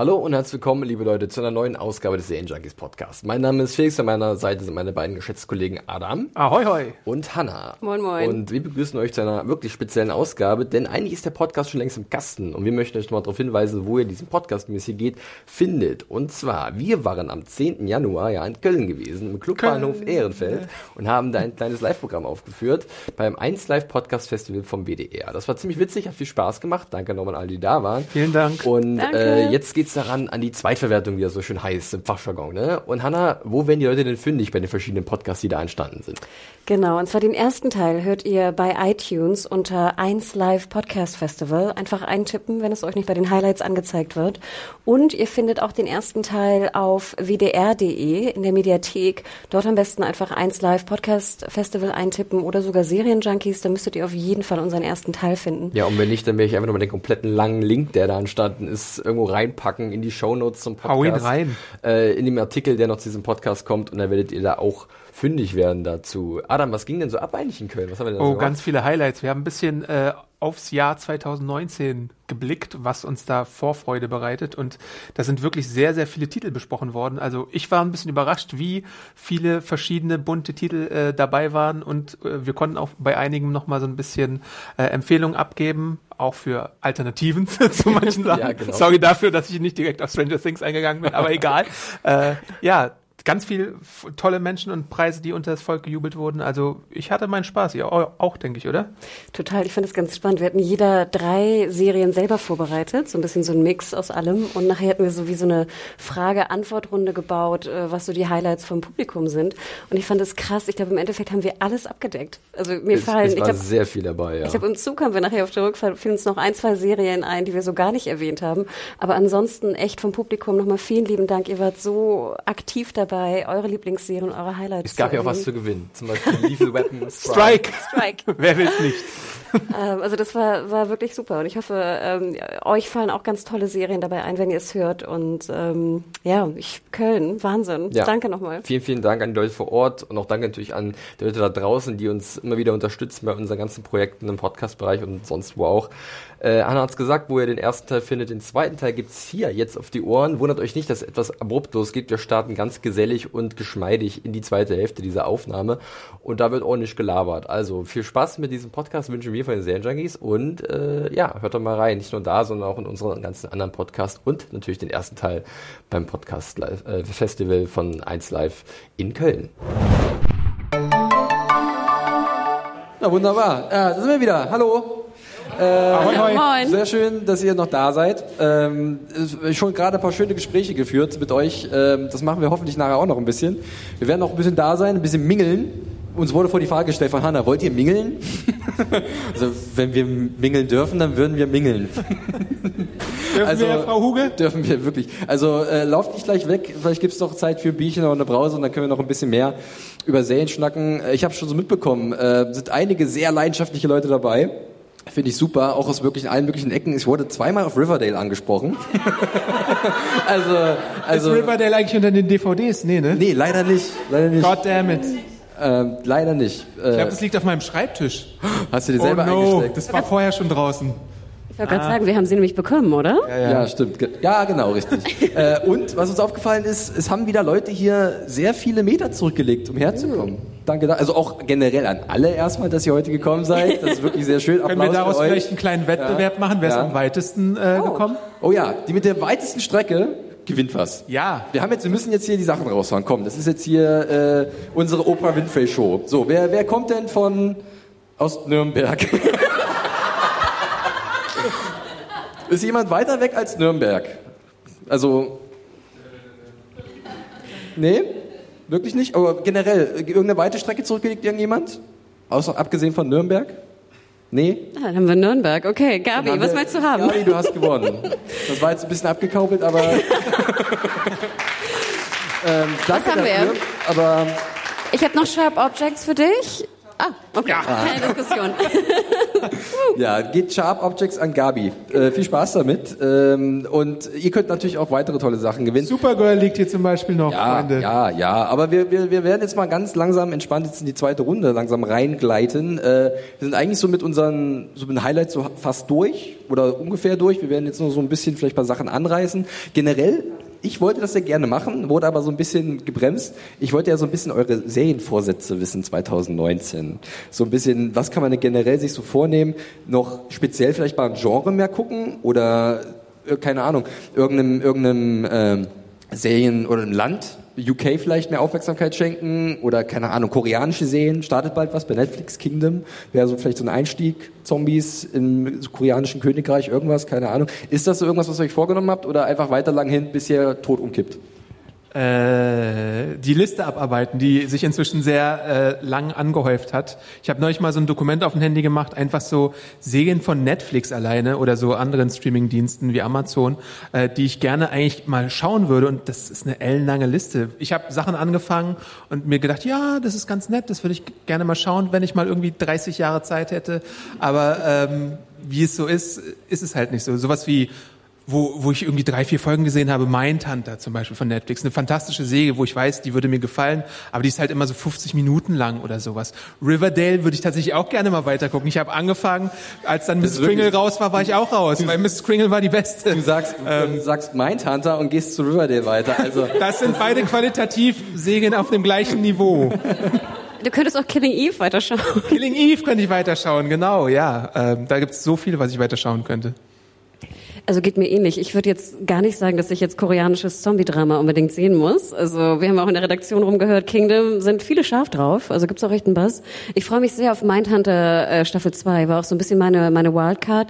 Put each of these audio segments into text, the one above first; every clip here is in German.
Hallo und herzlich willkommen, liebe Leute, zu einer neuen Ausgabe des Serien Junkies Podcast. Mein Name ist Felix, an meiner Seite sind meine beiden geschätzten Kollegen Adam Ahoi, hoi. und Hanna. Moin, moin. Und wir begrüßen euch zu einer wirklich speziellen Ausgabe, denn eigentlich ist der Podcast schon längst im Kasten und wir möchten euch nochmal darauf hinweisen, wo ihr diesen Podcast, wie es hier geht, findet. Und zwar, wir waren am 10. Januar ja in Köln gewesen, im Clubbahnhof Ehrenfeld und haben da ein kleines Live-Programm aufgeführt beim 1 Live Podcast Festival vom WDR. Das war ziemlich witzig, hat viel Spaß gemacht. Danke nochmal an alle, die da waren. Vielen Dank. Und Danke. äh, jetzt geht's daran, an die Zweitverwertung, wie er so schön heißt, im Fachjargon. Ne? Und Hanna, wo werden die Leute denn fündig bei den verschiedenen Podcasts, die da entstanden sind? Genau, und zwar den ersten Teil hört ihr bei iTunes unter 1 Live Podcast Festival. Einfach eintippen, wenn es euch nicht bei den Highlights angezeigt wird. Und ihr findet auch den ersten Teil auf wdr.de in der Mediathek. Dort am besten einfach 1 Live Podcast Festival eintippen oder sogar Serienjunkies. Da müsstet ihr auf jeden Fall unseren ersten Teil finden. Ja, und wenn nicht, dann werde ich einfach nochmal den kompletten langen Link, der da entstanden ist, irgendwo reinpacken in die Shownotes zum Podcast. Hau ihn rein. Äh, in dem Artikel, der noch zu diesem Podcast kommt und dann werdet ihr da auch fündig werden dazu. Adam, was ging denn so ab eigentlich in Köln? Was haben wir denn Oh, so ganz viele Highlights. Wir haben ein bisschen äh, aufs Jahr 2019 geblickt, was uns da Vorfreude bereitet. Und da sind wirklich sehr, sehr viele Titel besprochen worden. Also ich war ein bisschen überrascht, wie viele verschiedene bunte Titel äh, dabei waren. Und äh, wir konnten auch bei einigen nochmal so ein bisschen äh, Empfehlungen abgeben, auch für Alternativen zu manchen Sachen. Ja, genau. Sorry dafür, dass ich nicht direkt auf Stranger Things eingegangen bin, aber egal. Äh, ja, ganz viel tolle Menschen und Preise, die unter das Volk gejubelt wurden. Also ich hatte meinen Spaß, ihr auch, auch denke ich, oder? Total, ich finde es ganz spannend. Wir hatten jeder drei Serien selber vorbereitet, so ein bisschen so ein Mix aus allem. Und nachher hatten wir so wie so eine Frage-Antwort-Runde gebaut, äh, was so die Highlights vom Publikum sind. Und ich fand es krass. Ich glaube, im Endeffekt haben wir alles abgedeckt. Also mir Es, fallen, es ich war glaube, sehr viel dabei, ja. ich glaube, im Zug haben wir nachher auf der Rückfahrt fielen uns noch ein, zwei Serien ein, die wir so gar nicht erwähnt haben. Aber ansonsten echt vom Publikum nochmal vielen lieben Dank. Ihr wart so aktiv dabei, eure Lieblingsserien, eure Highlights. es gab ja auch was zu gewinnen. Zum Beispiel Lethal Weapon Strike! Strike. Wer will's nicht? Ähm, also das war, war wirklich super und ich hoffe, ähm, euch fallen auch ganz tolle Serien dabei ein, wenn ihr es hört. Und ähm, ja, ich Köln, Wahnsinn. Ja. Danke nochmal. Vielen, vielen Dank an die Leute vor Ort und auch danke natürlich an die Leute da draußen, die uns immer wieder unterstützen bei unseren ganzen Projekten im Podcast-Bereich und sonst wo auch. Äh, Anna hat's gesagt, wo ihr den ersten Teil findet. Den zweiten Teil gibt's hier jetzt auf die Ohren. Wundert euch nicht, dass etwas abrupt losgeht. Wir starten ganz gesellig und geschmeidig in die zweite Hälfte dieser Aufnahme und da wird ordentlich gelabert. Also viel Spaß mit diesem Podcast wünschen wir von den Serienjunkies und äh, ja, hört doch mal rein. Nicht nur da, sondern auch in unseren ganzen anderen Podcasts und natürlich den ersten Teil beim Podcast Live, äh, Festival von 1 Live in Köln. Na wunderbar. Ja, da sind wir wieder. Hallo. Ahoi, hoi. Moin. Sehr schön, dass ihr noch da seid. Ähm, es- schon gerade ein paar schöne Gespräche geführt mit euch. Ähm, das machen wir hoffentlich nachher auch noch ein bisschen. Wir werden noch ein bisschen da sein, ein bisschen mingeln. Uns wurde vor die Frage gestellt von Hanna, wollt ihr mingeln? also wenn wir mingeln dürfen, dann würden wir mingeln. Dürfen Also- wir, Frau Huge? Dürfen wir wirklich. Also äh, lauft nicht gleich weg. Vielleicht gibt's noch Zeit für ein Bierchen oder eine Brause und dann können wir noch ein bisschen mehr über Serien schnacken. Äh, Ich habe schon so mitbekommen, äh, sind einige sehr leidenschaftliche Leute dabei. Finde ich super, auch aus wirklich allen möglichen Ecken. Ich wurde zweimal auf Riverdale angesprochen. also, also. ist Riverdale eigentlich unter den DVDs? Nee, ne? Nee, leider nicht. Leider nicht. God damn it. Ähm, leider nicht. Ich Äh, glaube, das liegt auf meinem Schreibtisch. hast du dir Oh selber no, eingesteckt? das war vorher schon draußen. Ich wollte gerade sagen, wir haben sie nämlich bekommen, oder? Ja, stimmt. Ge- Ja, genau, richtig. äh, und was uns aufgefallen ist, es haben wieder Leute hier sehr viele Meter zurückgelegt, um herzukommen. Danke, da- also auch generell an alle erstmal, dass ihr heute gekommen seid. Das ist wirklich sehr schön. Können wir Applaus daraus vielleicht einen kleinen Wettbewerb machen? Wer ist Ja. am weitesten äh, gekommen? Oh ja, die mit der weitesten Strecke gewinnt was. Ja. Wir haben jetzt, wir müssen jetzt hier die Sachen raushauen. Komm, das ist jetzt hier äh, unsere Oprah Winfrey Show. So, wer, wer kommt denn von aus Nürnberg? ist jemand weiter weg als Nürnberg? Also Nee? Wirklich nicht? Aber generell, äh, irgendeine weite Strecke zurückgelegt irgendjemand? Außer abgesehen von Nürnberg? Nee? Ah, dann haben wir Nürnberg. Okay, Gabi, was wir- möchtest du haben? Gabi, du hast gewonnen. Das war jetzt ein bisschen abgekaubelt, aber. ähm, danke haben wir? dafür. Aber Ich habe noch Sharp Objects für dich. Ah, okay. Keine Diskussion. ja, geht Sharp Objects an Gabi. Äh, viel Spaß damit. Ähm, und ihr könnt natürlich auch weitere tolle Sachen gewinnen. Supergirl liegt hier zum Beispiel noch, Ja, Freunde. ja, ja. Aber wir, wir, wir werden jetzt mal ganz langsam entspannt jetzt in die zweite Runde langsam reingleiten. Äh, wir sind eigentlich so mit unseren so mit den Highlights so fast durch oder ungefähr durch. Wir werden jetzt nur so ein bisschen vielleicht ein paar Sachen anreißen. Generell, ich wollte das ja gerne machen, wurde aber so ein bisschen gebremst. Ich wollte ja so ein bisschen eure Serienvorsätze wissen 2019. So ein bisschen, was kann man denn generell sich so vornehmen? Noch speziell vielleicht mal ein Genre mehr gucken oder äh, keine Ahnung, irgendeinem, irgendeinem ähm, Serien oder ein Land, UK vielleicht mehr Aufmerksamkeit schenken oder keine Ahnung, koreanische Serien, startet bald was bei Netflix, Kingdom, wäre so vielleicht so ein Einstieg, Zombies im koreanischen Königreich, irgendwas, keine Ahnung. Ist das so irgendwas, was ihr euch vorgenommen habt oder einfach weiter lang hin, bis ihr tot umkippt? Äh, die Liste abarbeiten, die sich inzwischen sehr äh, lang angehäuft hat. Ich habe neulich mal so ein Dokument auf dem Handy gemacht, einfach so Serien von Netflix alleine oder so anderen Streamingdiensten wie Amazon, äh, die ich gerne eigentlich mal schauen würde. Und das ist eine ellenlange Liste. Ich habe Sachen angefangen und mir gedacht, ja, das ist ganz nett, das würde ich gerne mal schauen, wenn ich mal irgendwie 30 Jahre Zeit hätte. Aber ähm, wie es so ist, ist es halt nicht so. Sowas wie wo, wo ich irgendwie drei, vier Folgen gesehen habe, Mindhunter zum Beispiel von Netflix. Eine fantastische Serie, wo ich weiß, die würde mir gefallen, aber die ist halt immer so 50 Minuten lang oder sowas. Riverdale würde ich tatsächlich auch gerne mal weitergucken. Ich habe angefangen, als dann Miss Kringle raus war, war ich auch raus, weil Miss Kringle war die Beste. Du sagst, du sagst Mindhunter und gehst zu Riverdale weiter. Also Das sind beide qualitativ Serien auf dem gleichen Niveau. Du könntest auch Killing Eve weiterschauen. Killing Eve könnte ich weiterschauen, genau, ja. Ähm, da gibt es so viel, was ich weiterschauen könnte. Also geht mir ähnlich. Ich würde jetzt gar nicht sagen, dass ich jetzt koreanisches Zombie-Drama unbedingt sehen muss. Also wir haben auch in der Redaktion rumgehört, Kingdom sind viele scharf drauf. Also gibt's auch echt einen Buzz. Ich freue mich sehr auf Mindhunter äh, Staffel 2. War auch so ein bisschen meine, meine Wildcard.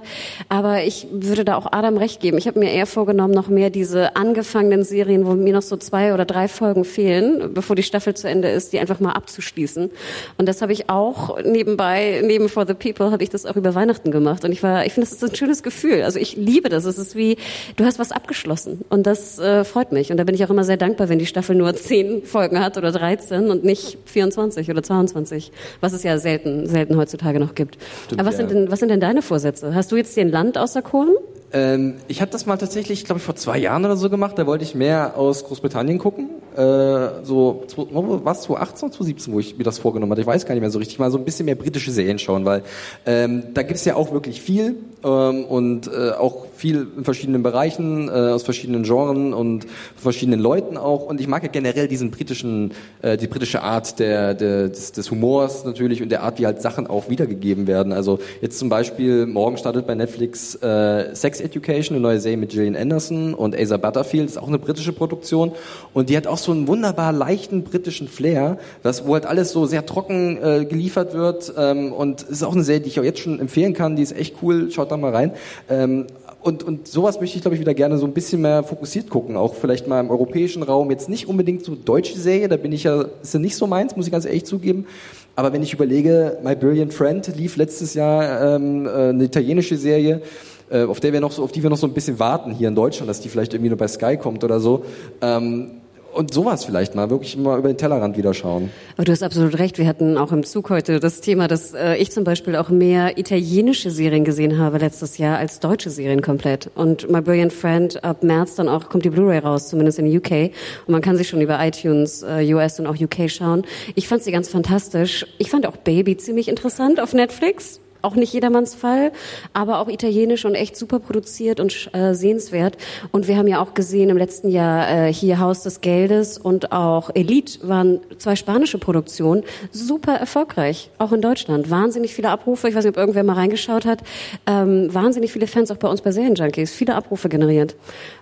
Aber ich würde da auch Adam recht geben. Ich habe mir eher vorgenommen, noch mehr diese angefangenen Serien, wo mir noch so zwei oder drei Folgen fehlen, bevor die Staffel zu Ende ist, die einfach mal abzuschließen. Und das habe ich auch nebenbei, neben For the People, habe ich das auch über Weihnachten gemacht. Und ich war, ich finde, das ist ein schönes Gefühl. Also ich liebe das. Es ist wie, du hast was abgeschlossen. Und das äh, freut mich. Und da bin ich auch immer sehr dankbar, wenn die Staffel nur zehn Folgen hat oder 13 und nicht 24 oder 22. Was es ja selten, selten heutzutage noch gibt. Aber was ja. sind denn, was sind denn deine Vorsätze? Hast du jetzt dir ein Land auserkoren? Ähm, ich habe das mal tatsächlich, glaube ich, vor zwei Jahren oder so gemacht. Da wollte ich mehr aus Großbritannien gucken. Äh, so, was, 2018, 2017, wo ich mir das vorgenommen hatte. Ich weiß gar nicht mehr so richtig. Mal so ein bisschen mehr britische Serien schauen, weil ähm, da gibt's ja auch wirklich viel ähm, und äh, auch viel in verschiedenen Bereichen, äh, aus verschiedenen Genren und verschiedenen Leuten auch. Und ich mag ja generell diesen britischen, äh, die britische Art der, der, des, des Humors natürlich und der Art, wie halt Sachen auch wiedergegeben werden. Also jetzt zum Beispiel, morgen startet bei Netflix äh, Sex Education, eine neue Serie mit Gillian Anderson und Asa Butterfield, ist auch eine britische Produktion. Und die hat auch so einen wunderbar leichten britischen Flair, das, wo halt alles so sehr trocken äh, geliefert wird. Ähm, und es ist auch eine Serie, die ich auch jetzt schon empfehlen kann, die ist echt cool, schaut da mal rein. Ähm, und, und sowas möchte ich, glaube ich, wieder gerne so ein bisschen mehr fokussiert gucken. Auch vielleicht mal im europäischen Raum. Jetzt nicht unbedingt so deutsche Serie, da bin ich ja, ist ja nicht so meins, muss ich ganz ehrlich zugeben. Aber wenn ich überlege, My Brilliant Friend lief letztes Jahr ähm, äh, eine italienische Serie, äh, auf der wir noch so, auf die wir noch so ein bisschen warten hier in Deutschland, dass die vielleicht irgendwie nur bei Sky kommt oder so. Ähm, und sowas vielleicht mal, wirklich mal über den Tellerrand wieder schauen. Aber du hast absolut recht. Wir hatten auch im Zug heute das Thema, dass äh, ich zum Beispiel auch mehr italienische Serien gesehen habe letztes Jahr als deutsche Serien komplett. Und My Brilliant Friend ab März dann auch kommt die Blu-ray raus, zumindest in UK. Und man kann sich schon über iTunes äh, US und auch UK schauen. Ich fand sie ganz fantastisch. Ich fand auch Baby ziemlich interessant auf Netflix. Auch nicht jedermanns Fall, aber auch italienisch und echt super produziert und äh, sehenswert. Und wir haben ja auch gesehen im letzten Jahr äh, hier Haus des Geldes und auch Elite waren zwei spanische Produktionen, super erfolgreich, auch in Deutschland. Wahnsinnig viele Abrufe, ich weiß nicht, ob irgendwer mal reingeschaut hat, ähm, wahnsinnig viele Fans auch bei uns bei Serienjunkies, viele Abrufe generiert.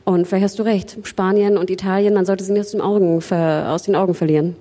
Und vielleicht hast du recht, Spanien und Italien, man sollte sie nicht aus den Augen, aus den Augen verlieren.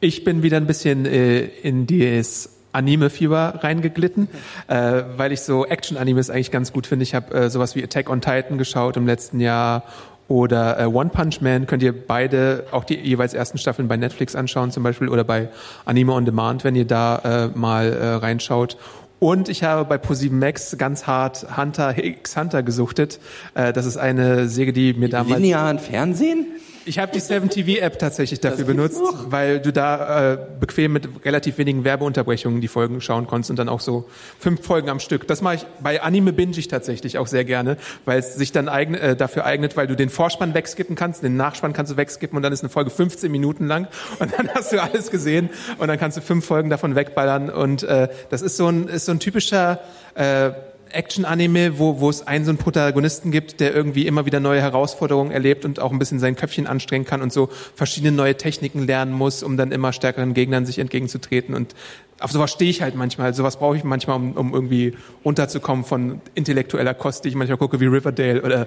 Ich bin wieder ein bisschen äh, in das Anime-Fieber reingeglitten, äh, weil ich so Action-Animes eigentlich ganz gut finde. Ich habe äh, sowas wie Attack on Titan geschaut im letzten Jahr oder äh, One Punch Man könnt ihr beide, auch die jeweils ersten Staffeln bei Netflix anschauen zum Beispiel oder bei Anime On Demand, wenn ihr da äh, mal äh, reinschaut. Und ich habe bei ProSieben Max ganz hart Hunter X Hunter gesuchtet. Äh, das ist eine Serie, die mir damals... Linearen Fernsehen? Ich habe die 7TV-App tatsächlich dafür benutzt, weil du da äh, bequem mit relativ wenigen Werbeunterbrechungen die Folgen schauen konntest und dann auch so fünf Folgen am Stück. Das mache ich bei Anime binge ich tatsächlich auch sehr gerne, weil es sich dann eigen, äh, dafür eignet, weil du den Vorspann wegskippen kannst, den Nachspann kannst du wegskippen und dann ist eine Folge 15 Minuten lang und dann hast du alles gesehen und dann kannst du fünf Folgen davon wegballern und äh, das ist so ein ist so ein typischer äh, Action-Anime, wo, wo es einen so einen Protagonisten gibt, der irgendwie immer wieder neue Herausforderungen erlebt und auch ein bisschen sein Köpfchen anstrengen kann und so verschiedene neue Techniken lernen muss, um dann immer stärkeren Gegnern sich entgegenzutreten. Und auf sowas stehe ich halt manchmal. Sowas brauche ich manchmal, um, um irgendwie runterzukommen von intellektueller Kost, die ich manchmal gucke, wie Riverdale oder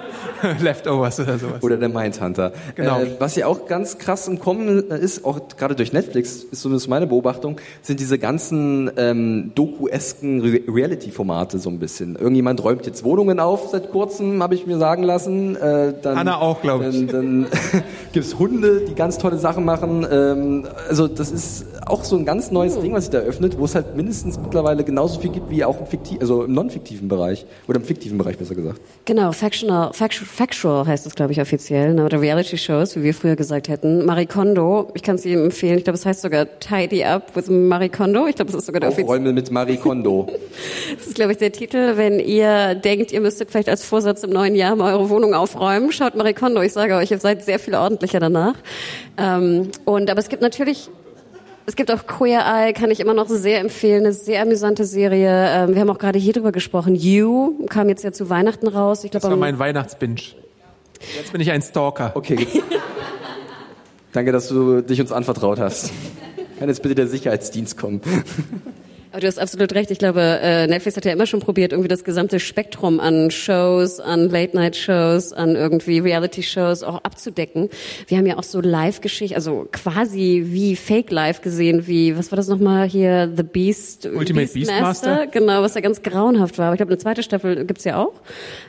Leftovers oder sowas. Oder der Mindhunter. Genau. Äh, was ja auch ganz krass im Kommen ist, auch gerade durch Netflix, ist zumindest meine Beobachtung, sind diese ganzen ähm, Doku-esken Re Reality-Formate so ein bisschen. Irgendjemand räumt jetzt Wohnungen auf seit kurzem, habe ich mir sagen lassen. Äh, dann, Anna auch, glaube ich. Dann, dann gibt's Hunde, die ganz tolle Sachen machen. Ähm, also das ist auch so ein ganz neues Ding, was sich da öffnet, wo es halt mindestens mittlerweile genauso viel gibt wie auch im, fiktiv, also im non-fiktiven Bereich. Oder im fiktiven Bereich besser gesagt. Genau, factional, factual, factual heißt es, glaube ich, offiziell, ne? oder Reality-Shows, wie wir früher gesagt hätten. Marie Kondo, ich kann es jedem empfehlen, ich glaube, es heißt sogar Tidy Up with Marie Kondo, ich glaube, das ist sogar der offizielle. Aufräumen mit Marie Kondo. Das ist, glaube ich, der Titel. Wenn ihr denkt, ihr müsstet vielleicht als Vorsatz im neuen Jahr mal eure Wohnung aufräumen, schaut Marie Kondo. Ich sage euch, ihr seid sehr viel ordentlicher danach. Ähm, und aber es gibt natürlich es gibt auch Queer Eye, kann ich immer noch sehr empfehlen, eine sehr amüsante Serie. Ähm, wir haben auch gerade hier drüber gesprochen. You kam jetzt ja zu Weihnachten raus. Ich Das glaube, war mein Weihnachtsbinge. Jetzt bin ich ein Stalker. Okay. Danke, dass du dich uns anvertraut hast. Kann jetzt bitte der Sicherheitsdienst kommen? Aber du hast absolut recht. Ich glaube, äh, Netflix hat ja immer schon probiert, irgendwie das gesamte Spektrum an Shows, an Late-Night-Shows, an irgendwie Reality-Shows auch abzudecken. Wir haben ja auch so Live-Geschichte, also quasi wie Fake-Live gesehen, wie, was war das nochmal hier, The Beast? Ultimate Beastmaster? Genau, was ja ganz grauenhaft war. Aber ich glaube, eine zweite Staffel gibt's ja auch.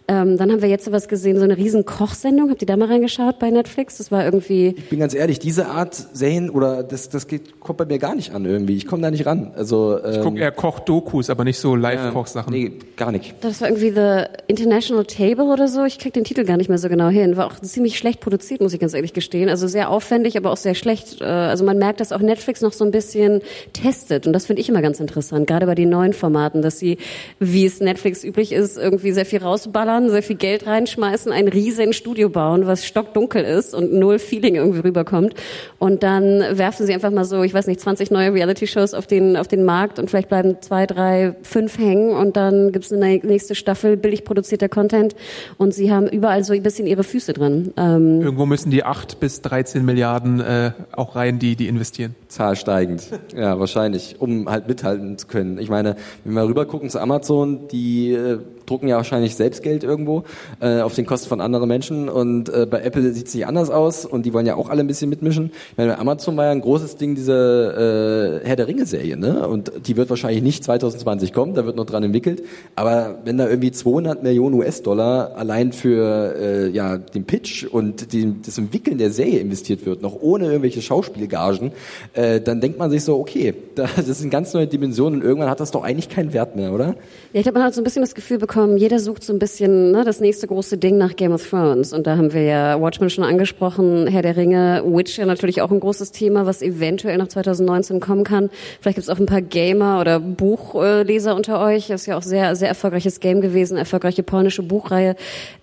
Ähm, dann haben wir jetzt sowas gesehen, so eine riesen Kochsendung. Habt ihr da mal reingeschaut bei Netflix? Das war irgendwie... Ich bin ganz ehrlich, diese Art Serien oder das, das geht, kommt bei mir gar nicht an irgendwie. Ich komme da nicht ran. Also Ich ähm, gucke eher Koch-Dokus, aber nicht so Live-Kochsachen. nee, gar nicht. Das war irgendwie The International Table oder so. Ich krieg den Titel gar nicht mehr so genau hin. War auch ziemlich schlecht produziert, muss ich ganz ehrlich gestehen. Also sehr aufwendig, aber auch sehr schlecht. Äh, Also man merkt, dass auch Netflix noch so ein bisschen testet. Und das finde ich immer ganz interessant, gerade bei den neuen Formaten, dass sie, wie es Netflix üblich ist, irgendwie sehr viel rausballern, sehr viel Geld reinschmeißen, ein riesen Studio bauen, was stockdunkel ist und null Feeling irgendwie rüberkommt. Und dann werfen sie einfach mal so, ich weiß nicht, 20 neue Reality-Shows auf den, auf den Markt und vielleicht bleiben zwei, drei, fünf hängen und dann gibt's eine nächste Staffel billig produzierter Content und sie haben überall so ein bisschen ihre Füße drin. Ähm, Irgendwo müssen die 8 bis 13 Milliarden äh, auch rein, die, die investieren. Zahl steigend. Ja, wahrscheinlich, um halt mithalten zu können. Ich meine, wenn wir rüber gucken zu Amazon, die äh, drucken ja wahrscheinlich selbst Geld irgendwo äh, auf den Kosten von anderen Menschen und äh, bei Apple sieht es nicht anders aus und die wollen ja auch alle ein bisschen mitmischen. Ich meine, bei Amazon war ja ein großes Ding diese äh, Herr der Ringe Serie, ne? Und die wird wahrscheinlich nicht 2020 kommen, da wird noch dran entwickelt, aber wenn da irgendwie 200 Millionen US-Dollar allein für äh, ja, den Pitch und die, das Entwickeln der Serie investiert wird, noch ohne irgendwelche Schauspielgagen, äh, dann denkt man sich so, okay, da, das sind ganz neue Dimensionen und irgendwann hat das doch eigentlich keinen Wert mehr, oder? Ja, ich glaube, man hat so ein bisschen das Gefühl bekommen, jeder sucht so ein bisschen ne, das nächste große Ding nach Game of Thrones. Und da haben wir ja Watchmen schon angesprochen, Herr der Ringe, Witcher natürlich auch ein großes Thema, was eventuell nach 2019 kommen kann. Vielleicht gibt es auch ein paar Gamer oder Buchleser unter euch. Ist ja auch sehr, sehr erfolgreiches Game gewesen, erfolgreiche polnische Buchreihe.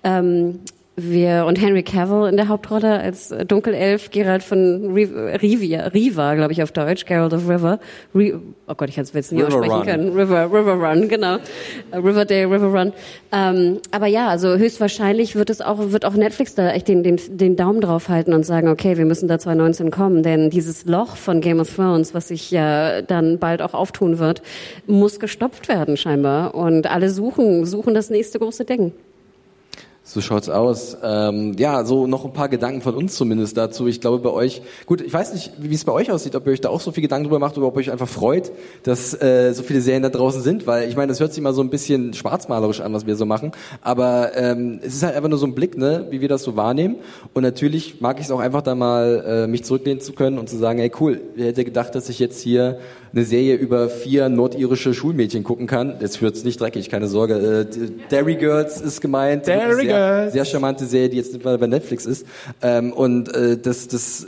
Ähm, wir und Henry Cavill in der Hauptrolle als Dunkelelf, Gerald von Rivia, Riva, glaube ich auf Deutsch, Gerald of River. Re, oh Gott, ich kann es jetzt nie River aussprechen Run. können. River, River Run, genau. Äh, Riverdale, River Run. Ähm, aber ja, also höchstwahrscheinlich wird es auch, wird auch Netflix da echt den, den, den Daumen drauf halten und sagen, okay, wir müssen da 2019 kommen, denn dieses Loch von Game of Thrones, was sich ja dann bald auch auftun wird, muss gestopft werden scheinbar. Und alle suchen, suchen das nächste große Ding. So schaut's aus. Ähm, ja, so noch ein paar Gedanken von uns zumindest dazu. Ich glaube bei euch, gut, ich weiß nicht, wie es bei euch aussieht, ob ihr euch da auch so viel Gedanken drüber macht oder ob ihr euch einfach freut, dass äh, so viele Serien da draußen sind, weil ich meine, das hört sich immer so ein bisschen schwarzmalerisch an, was wir so machen, aber ähm, es ist halt einfach nur so ein Blick, ne, wie wir das so wahrnehmen. Und natürlich mag ich es auch einfach da mal, äh, mich zurücklehnen zu können und zu sagen, hey cool, wer hätte gedacht, dass ich jetzt hier eine Serie über vier nordirische Schulmädchen gucken kann. Jetzt wird's nicht dreckig, keine Sorge. Äh, Derry Girls ist gemeint. Derry sehr, Girls. Sehr charmante Serie, die jetzt bei Netflix ist. Ähm, und äh, das, das,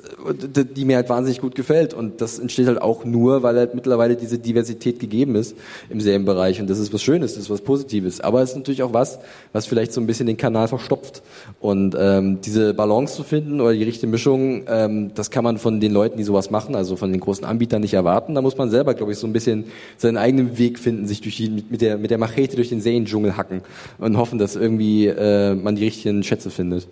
die mir halt wahnsinnig gut gefällt. Und das entsteht halt auch nur, weil halt mittlerweile diese Diversität gegeben ist im Serienbereich. Und das ist was Schönes, das ist was Positives. Aber es ist natürlich auch was, was vielleicht so ein bisschen den Kanal verstopft. Und ähm, diese Balance zu finden oder die richtige Mischung, ähm, das kann man von den Leuten, die sowas machen, also von den großen Anbietern nicht erwarten. Da muss man selber, glaube ich, so ein bisschen seinen eigenen Weg finden, sich durch die, mit, der, mit der Machete durch den Seriendschungel hacken und hoffen, dass irgendwie äh, man die richtigen Schätze findet.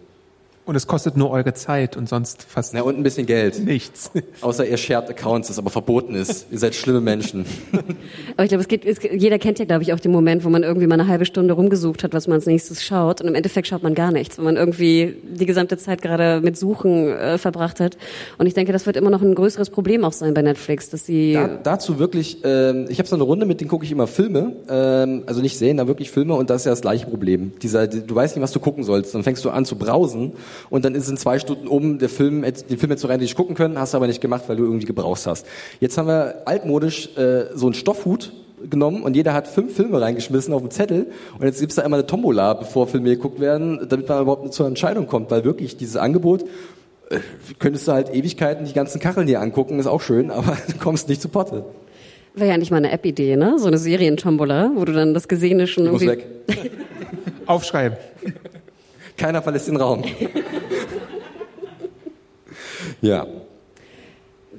Und es kostet nur eure Zeit und sonst fast Na, und ein bisschen Geld. nichts. Außer ihr shared Accounts, das aber verboten ist. Ihr seid schlimme Menschen. Aber ich glaube, es geht, es, jeder kennt ja, glaube ich, auch den Moment, wo man irgendwie mal eine halbe Stunde rumgesucht hat, was man als nächstes schaut. Und im Endeffekt schaut man gar nichts, wenn man irgendwie die gesamte Zeit gerade mit Suchen äh, verbracht hat. Und ich denke, das wird immer noch ein größeres Problem auch sein bei Netflix, dass sie... Da, dazu wirklich, ähm, ich habe so eine Runde, mit denen gucke ich immer Filme, ähm, also nicht Serien, da wirklich Filme und das ist ja das gleiche Problem. Dieser, du weißt nicht, was du gucken sollst, dann fängst du an zu brausen und dann ist es in zwei Stunden um, der Film, den Film jetzt so rein, den ich gucken können, hast du aber nicht gemacht, weil du irgendwie gebrauchst hast. Jetzt haben wir altmodisch äh, so einen Stoffhut genommen und jeder hat fünf Filme reingeschmissen auf den Zettel und jetzt gibt's da immer eine Tombola, bevor Filme geguckt werden, damit man überhaupt zur Entscheidung kommt, weil wirklich dieses Angebot äh, könntest du halt Ewigkeiten die ganzen Kacheln hier angucken, ist auch schön, aber du kommst nicht zu Potte. Wäre ja nicht mal eine App-Idee, ne? So eine Serientombola, wo du dann das Gesehene schon Ich muss irgendwie... weg. Aufschreiben. Keiner verlässt den Raum. ja.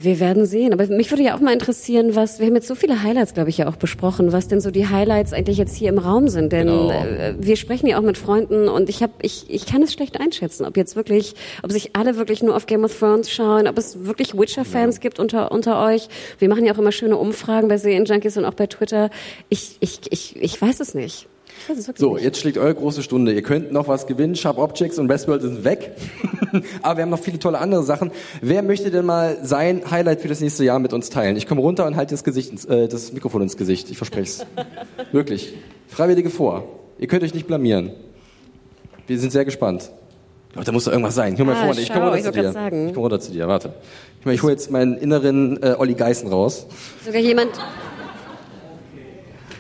Wir werden sehen. Aber mich würde ja auch mal interessieren, was, wir haben jetzt so viele Highlights, glaube ich, ja auch besprochen, was denn so die Highlights eigentlich jetzt hier im Raum sind. Denn Genau. äh, wir sprechen ja auch mit Freunden und ich habe, ich, ich kann es schlecht einschätzen, ob jetzt wirklich, ob sich alle wirklich nur auf Game of Thrones schauen, ob es wirklich Witcher-Fans gibt unter, unter euch. Wir machen ja auch immer schöne Umfragen bei Serienjunkies und auch bei Twitter. Ich, ich, ich, ich weiß es nicht. So, jetzt schlägt eure große Stunde. Ihr könnt noch was gewinnen. Sharp Objects und Westworld sind weg. Aber wir haben noch viele tolle andere Sachen. Wer möchte denn mal sein Highlight für das nächste Jahr mit uns teilen? Ich komme runter und halte das, Gesicht, ins- äh, das Mikrofon ins Gesicht. Ich verspreche es. Wirklich. Freiwillige vor. Ihr könnt euch nicht blamieren. Wir sind sehr gespannt. Leute, da muss doch irgendwas sein. Hör mal Ah, vorne. Ich komme runter ich zu dir. sagen. Ich komme runter zu dir. Warte. Ich, meine, ich hole jetzt meinen inneren äh, Olli Geißen raus. Sogar jemand,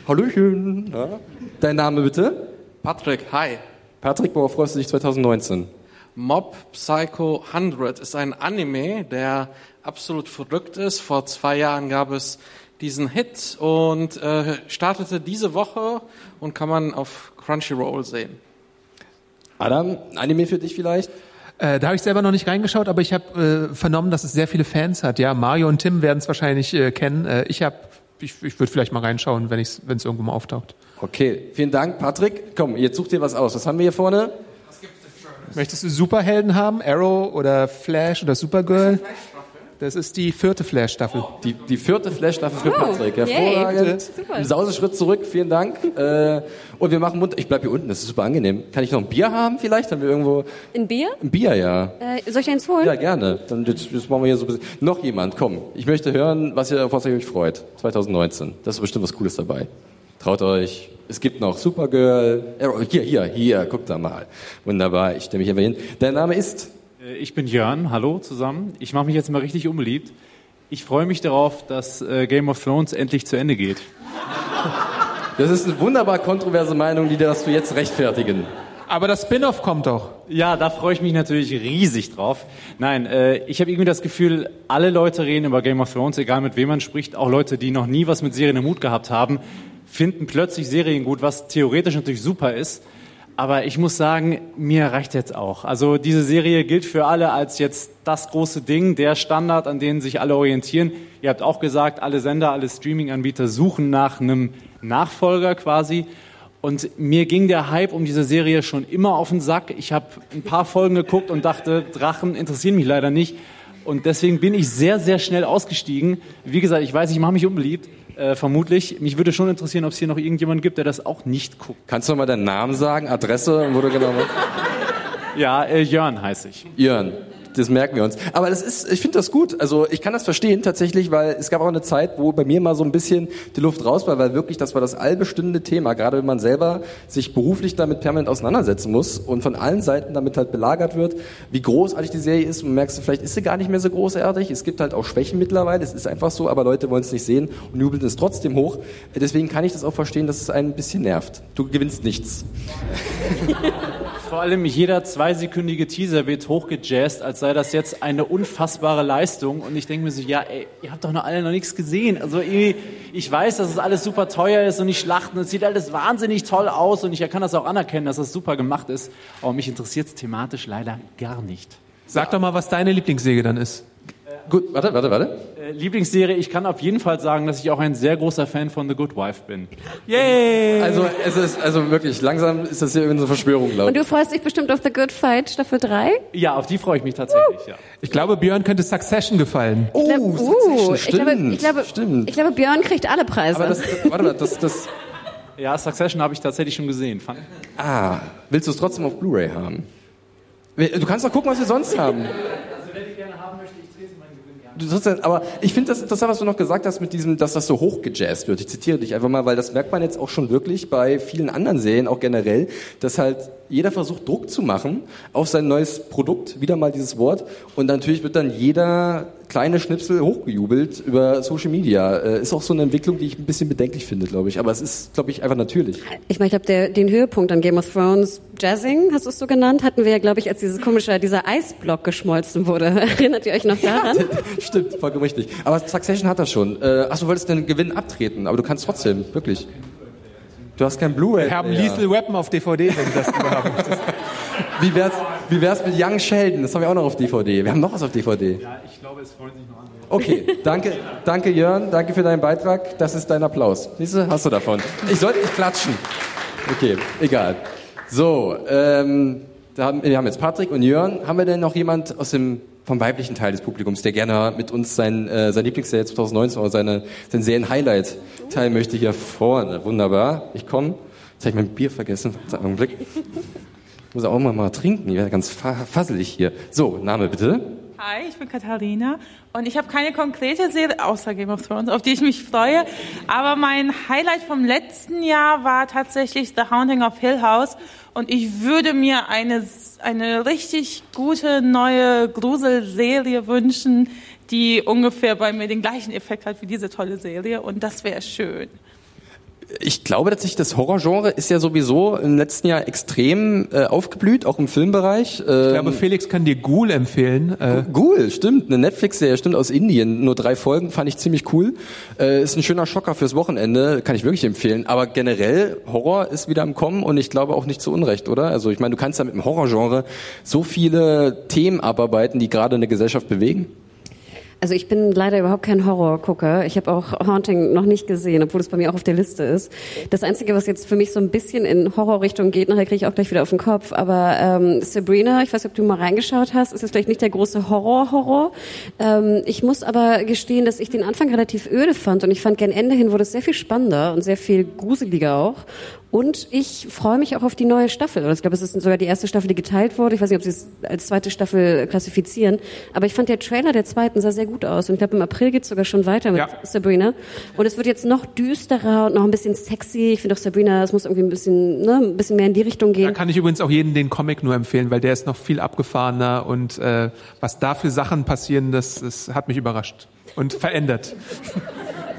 Hallöchen. Ja. Dein Name bitte? Patrick, hi. Patrick, worauf freust du dich 2019? Mob Psycho 100 ist ein Anime, der absolut verrückt ist. Vor zwei Jahren gab es diesen Hit und äh, startete diese Woche und kann man auf Crunchyroll sehen. Adam, ein Anime für dich vielleicht? Äh, da habe ich selber noch nicht reingeschaut, aber ich habe äh, vernommen, dass es sehr viele Fans hat. Ja, Mario und Tim werden es wahrscheinlich äh, kennen. Äh, ich habe, ich, ich würde vielleicht mal reinschauen, wenn es irgendwo mal auftaucht. Okay, vielen Dank, Patrick. Komm, jetzt such dir was aus. Was haben wir hier vorne? Möchtest du Superhelden haben? Arrow oder Flash oder Supergirl? Das ist die vierte Flash-Staffel. Die, die vierte Flash-Staffel für Oh, Patrick. yay. Hervorragend. Super. Ein Sauseschritt zurück, vielen Dank. Äh, und wir machen munter. Ich bleib hier unten, das ist super angenehm. Kann ich noch ein Bier haben vielleicht? Haben wir irgendwo ein Bier? ein Bier, ja. Äh, soll ich eins holen? Ja, gerne. Dann jetzt, jetzt machen wir hier so ein bisschen. Noch jemand, komm. Ich möchte hören, was ihr, auf was ihr euch freut. 2019. Da ist bestimmt was Cooles dabei. Traut euch. Es gibt noch Supergirl. Hier, hier, hier. Guck da mal. Wunderbar. Ich stelle mich einfach hin. Dein Name ist? Äh, Ich bin Jörn, hallo zusammen. Ich mache mich jetzt mal richtig unbeliebt. Ich freue mich darauf, dass äh, Game of Thrones endlich zu Ende geht. Das ist eine wunderbar kontroverse Meinung, die darfst du jetzt rechtfertigen. Aber das Spin-off kommt doch. Ja, da freue ich mich natürlich riesig drauf. Nein, äh, ich habe irgendwie das Gefühl, alle Leute reden über Game of Thrones, egal mit wem man spricht, auch Leute, die noch nie was mit Serien im Mut gehabt haben, finden plötzlich Serien gut, was theoretisch natürlich super ist. Aber ich muss sagen, mir reicht jetzt auch. Also diese Serie gilt für alle als jetzt das große Ding, der Standard, an den sich alle orientieren. Ihr habt auch gesagt, alle Sender, alle Streaming-Anbieter suchen nach einem Nachfolger quasi. Und mir ging der Hype um diese Serie schon immer auf den Sack. Ich habe ein paar Folgen geguckt und dachte, Drachen interessieren mich leider nicht. Und deswegen bin ich sehr, sehr schnell ausgestiegen. Wie gesagt, ich weiß, ich mache mich unbeliebt. Äh, vermutlich. Mich würde schon interessieren, ob es hier noch irgendjemand gibt, der das auch nicht guckt. Kannst du mal deinen Namen sagen, Adresse wo du genau? Ja, äh, Jörn heiße ich. Jörn. Das merken wir uns. Aber das ist, ich finde das gut. Also ich kann das verstehen tatsächlich, weil es gab auch eine Zeit, wo bei mir mal so ein bisschen die Luft raus war, weil wirklich das war das allbestimmende Thema, gerade wenn man selber sich beruflich damit permanent auseinandersetzen muss und von allen Seiten damit halt belagert wird, wie großartig die Serie ist. Und merkst du, vielleicht ist sie gar nicht mehr so großartig. Es gibt halt auch Schwächen mittlerweile. Es ist einfach so, aber Leute wollen es nicht sehen und jubeln es trotzdem hoch. Deswegen kann ich das auch verstehen, dass es einen ein bisschen nervt. Du gewinnst nichts. Vor allem jeder zweisekündige Teaser wird hochgejazzt, als sei das jetzt eine unfassbare Leistung. Und ich denke mir so, ja, ey, ihr habt doch noch alle noch nichts gesehen. Also ich weiß, dass es alles super teuer ist und die Schlachten, es sieht alles wahnsinnig toll aus und ich kann das auch anerkennen, dass das super gemacht ist. Aber mich interessiert es thematisch leider gar nicht. Sag doch mal, was deine Lieblingssäge dann ist. Gut, warte, warte, warte. Äh, Lieblingsserie, ich kann auf jeden Fall sagen, dass ich auch ein sehr großer Fan von The Good Wife bin. Yay! Also es ist also wirklich langsam ist das hier irgendeine Verschwörung, glaube Und ich. du freust dich bestimmt auf The Good Fight Staffel 3? Ja, auf die freue ich mich tatsächlich, ja. Ich glaube, Björn könnte Succession gefallen. Oh, Uh, Succession, ich glaube, stimmt, ich, glaube, stimmt. ich glaube, Björn kriegt alle Preise. Aber das, warte mal, das, das, Ja, Succession habe ich tatsächlich schon gesehen. Ah, willst du es trotzdem auf Blu-ray haben? Du kannst doch gucken, was wir sonst haben. Ja- Aber ich finde das interessant, was du noch gesagt hast mit diesem, dass das so hochgejazzt wird. Ich zitiere dich einfach mal, weil das merkt man jetzt auch schon wirklich bei vielen anderen Serien, auch generell, dass halt jeder versucht, Druck zu machen auf sein neues Produkt, wieder mal dieses Wort. Und natürlich wird dann jeder kleine Schnipsel hochgejubelt über Social Media. Äh, Ist auch so eine Entwicklung, die ich ein bisschen bedenklich finde, glaube ich. Aber es ist, glaube ich, einfach natürlich. Ich meine, ich glaube, den Höhepunkt an Game of Thrones, Jazzing, hast du es so genannt, hatten wir ja, glaube ich, als dieses komische, dieser Eisblock geschmolzen wurde. Erinnert ihr euch noch daran? Stimmt, vollkommen richtig. Aber Succession hat das schon. Äh, ach, du wolltest den Gewinn abtreten, aber du kannst trotzdem, wirklich. Du hast kein Blu-ray. Wir haben. Lethal Weapon auf DVD, wenn du das haben. Wie wär's, wie wär's mit Young Sheldon? Das haben wir auch noch auf DVD. Wir haben noch was auf DVD. Ja, ich glaube, es freuen sich noch andere. Okay, danke, danke Jörn, danke für deinen Beitrag. Das ist dein Applaus. Siehst du, hast du davon. Ich sollte nicht klatschen. Okay, egal. So, ähm, da haben, wir haben jetzt Patrick und Jörn. Haben wir denn noch jemand aus dem vom weiblichen Teil des Publikums, der gerne mit uns sein, äh, sein Lieblingsserie 2019 oder seine, sein Serien-Highlight teilen möchte hier vorne? Wunderbar. Ich komme. Jetzt habe ich mein Bier vergessen. Einen. Ich muss auch mal, mal trinken. Ich werde ganz fa fasselig hier. So, Name bitte. Hi, ich bin Katharina und ich habe keine konkrete Serie außer Game of Thrones, auf die ich mich freue. Aber mein Highlight vom letzten Jahr war tatsächlich The Haunting of Hill House und ich würde mir eine eine richtig gute neue Gruselserie wünschen, die ungefähr bei mir den gleichen Effekt hat wie diese tolle Serie und das wäre schön. Ich glaube tatsächlich, das Horrorgenre ist ja sowieso im letzten Jahr extrem äh, aufgeblüht, auch im Filmbereich. Ähm, Ich glaube, Felix kann dir Ghoul empfehlen. Äh, Ghoul, stimmt, eine Netflix-Serie, stimmt, aus Indien. Nur drei Folgen, fand ich ziemlich cool. Äh, ist ein schöner Schocker fürs Wochenende, kann ich wirklich empfehlen. Aber generell, Horror ist wieder im Kommen und ich glaube auch nicht zu Unrecht, oder? Also ich meine, du kannst ja mit dem Horrorgenre so viele Themen abarbeiten, die gerade eine Gesellschaft bewegen. Also ich bin leider überhaupt kein Horrorgucker. Ich habe auch Haunting noch nicht gesehen, obwohl es bei mir auch auf der Liste ist. Das Einzige, was jetzt für mich so ein bisschen in Horrorrichtung geht, nachher kriege ich auch gleich wieder auf den Kopf, aber ähm, Sabrina, ich weiß nicht, ob du mal reingeschaut hast, ist jetzt vielleicht nicht der große Horror-Horror. Ähm, ich muss aber gestehen, dass ich den Anfang relativ öde fand und ich fand gern Ende hin wurde es sehr viel spannender und sehr viel gruseliger auch. Und ich freue mich auch auf die neue Staffel. Ich glaube, es ist sogar die erste Staffel, die geteilt wurde. Ich weiß nicht, ob sie es als zweite Staffel klassifizieren. Aber ich fand der Trailer der zweiten sah sehr gut aus. Und ich glaube, im April geht's sogar schon weiter mit Ja. Sabrina. Und es wird jetzt noch düsterer und noch ein bisschen sexy. Ich finde auch Sabrina, es muss irgendwie ein bisschen, ne, ein bisschen mehr in die Richtung da gehen. kann ich übrigens auch jeden den Comic nur empfehlen, weil der ist noch viel abgefahrener und äh, was da für Sachen passieren, das, das hat mich überrascht und verändert.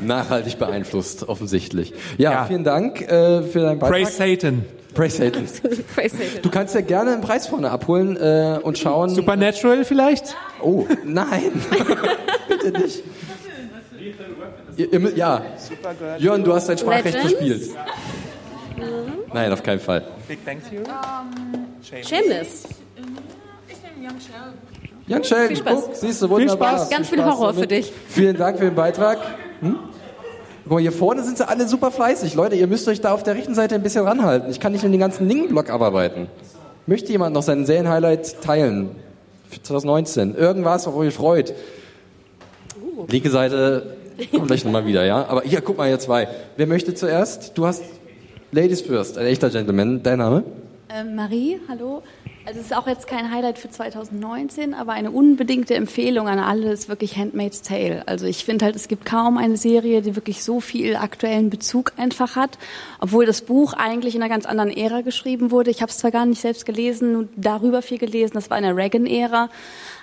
Nachhaltig beeinflusst, offensichtlich. Ja, Ja. vielen Dank äh, für deinen Beitrag. Praise Satan. Praise Satan. Praise Satan. Du kannst ja gerne einen Preis vorne abholen äh, und schauen. Supernatural vielleicht? Oh, nein. Bitte nicht. Ihr, ja. Jörn, du hast dein Sprachrecht Legends? verspielt. Nein, auf keinen Fall. Big Bang Theory? Shameless. Jan Sheldon, Viel Spaß. guck, siehst du, wunderbar. Spaß. Ganz viel Horror für dich. Vielen Dank für den Beitrag. Hm? Guck mal, hier vorne sind sie alle super fleißig. Leute, ihr müsst euch da auf der rechten Seite ein bisschen ranhalten. Ich kann nicht in den ganzen Ning-Block abarbeiten. Möchte jemand noch seinen Serien-Highlight teilen? Für 2019. Irgendwas, worauf ihr freut. Linke Seite, Komm gleich nochmal wieder, ja? Aber hier, guck mal, hier zwei. Wer möchte zuerst? Du hast Ladies first, ein echter Gentleman. Dein Name? Ähm, Marie, hallo. Also es ist auch jetzt kein Highlight für 2019, aber eine unbedingte Empfehlung an alle ist wirklich Handmaid's Tale. Also ich finde halt, es gibt kaum eine Serie, die wirklich so viel aktuellen Bezug einfach hat, obwohl das Buch eigentlich in einer ganz anderen Ära geschrieben wurde. Ich habe es zwar gar nicht selbst gelesen, nur darüber viel gelesen, das war in der Reagan-Ära,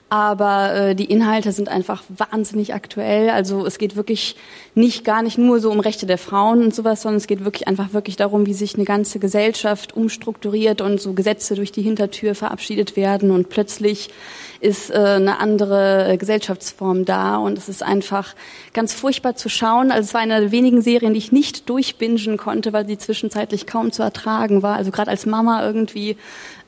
aber äh, die Inhalte sind einfach wahnsinnig aktuell. Also es geht wirklich nicht gar nicht nur so um Rechte der Frauen und sowas, sondern es geht wirklich einfach wirklich darum, wie sich eine ganze Gesellschaft umstrukturiert und so Gesetze durch die Hintertür verabschiedet werden und plötzlich ist äh, eine andere Gesellschaftsform da und es ist einfach ganz furchtbar zu schauen. Also es war eine der wenigen Serien, die ich nicht durchbingen konnte, weil sie zwischenzeitlich kaum zu ertragen war. Also gerade als Mama irgendwie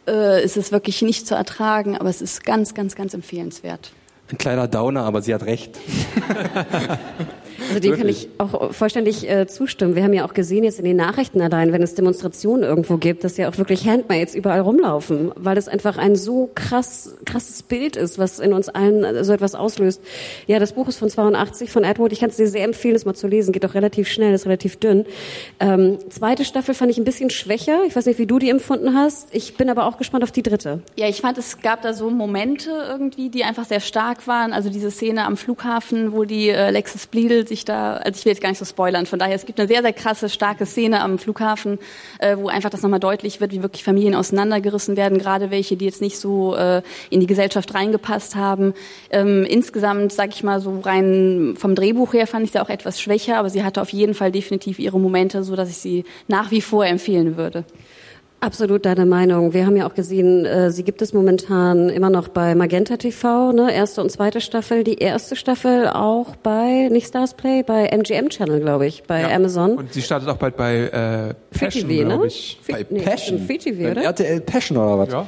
äh, ist es wirklich nicht zu ertragen, aber es ist ganz, ganz, ganz empfehlenswert. Ein kleiner Downer, aber sie hat recht. Also dem kann ich auch vollständig äh, zustimmen. Wir haben ja auch gesehen jetzt in den Nachrichten allein, wenn es Demonstrationen irgendwo gibt, dass ja auch wirklich Handmaids überall rumlaufen, weil es einfach ein so krass krasses Bild ist, was in uns allen so etwas auslöst. Ja, das Buch ist von 82 von Edward. Ich kann es dir sehr empfehlen, es mal zu lesen. Geht auch relativ schnell, ist relativ dünn. Ähm, zweite Staffel fand ich ein bisschen schwächer. Ich weiß nicht, wie du die empfunden hast. Ich bin aber auch gespannt auf die dritte. Ja, ich fand, es gab da so Momente irgendwie, die einfach sehr stark waren. Also diese Szene am Flughafen, wo die äh, Lexus Bleedle sich da, also ich will jetzt gar nicht so spoilern, von daher, es gibt eine sehr, sehr krasse, starke Szene am Flughafen, äh, wo einfach das nochmal deutlich wird, wie wirklich Familien auseinandergerissen werden, gerade welche, die jetzt nicht so äh, in die Gesellschaft reingepasst haben. Ähm, insgesamt, sag ich mal, so rein vom Drehbuch her fand ich sie auch etwas schwächer, aber sie hatte auf jeden Fall definitiv ihre Momente, so dass ich sie nach wie vor empfehlen würde. Absolut deine Meinung. Wir haben ja auch gesehen, äh, sie gibt es momentan immer noch bei Magenta TV, ne, erste und zweite Staffel. Die erste Staffel auch bei, nicht Stars Play, bei MGM Channel, glaube ich, bei ja. Amazon. Und sie startet auch bald bei äh, Passion, glaube ne? ich. Bei nee, Passion? Free TV, oder? RTL Passion oder was? Ja.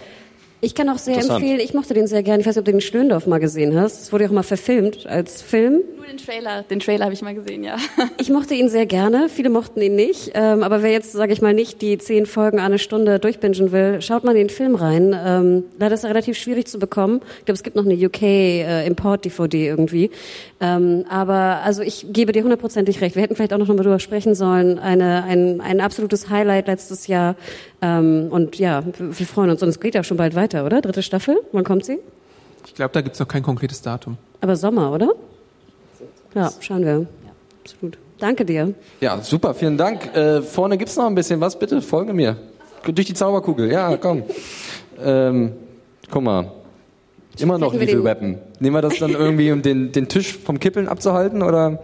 Ich kann auch sehr empfehlen, ich mochte den sehr gerne. Ich weiß nicht, ob du den Schlöndorf mal gesehen hast. Es wurde ja auch mal verfilmt als Film. Nur den Trailer. Den Trailer habe ich mal gesehen, ja. Ich mochte ihn sehr gerne. Viele mochten ihn nicht. Ähm, aber wer jetzt, sage ich mal, nicht die zehn Folgen eine Stunde durchbingen will, schaut mal in den Film rein. Ähm, leider ist er relativ schwierig zu bekommen. Ich glaube, es gibt noch eine UK äh, Import DVD irgendwie. Ähm, aber also ich gebe dir hundertprozentig recht. Wir hätten vielleicht auch noch mal darüber sprechen sollen. Eine, ein, ein absolutes Highlight letztes Jahr. Ähm, und ja, wir freuen uns. Und es geht ja schon bald weiter, oder? Dritte Staffel? Wann kommt sie? Ich glaube, da gibt es noch kein konkretes Datum. Aber Sommer, oder? Ja, schauen wir. Ja, absolut. Danke dir. Ja, super, vielen Dank. Äh, vorne gibt's noch ein bisschen was, bitte, folge mir. Durch die Zauberkugel, ja, komm. ähm, guck mal. Immer noch Lethal Weapon. Nehmen wir das dann irgendwie, um den, den Tisch vom Kippeln abzuhalten, oder?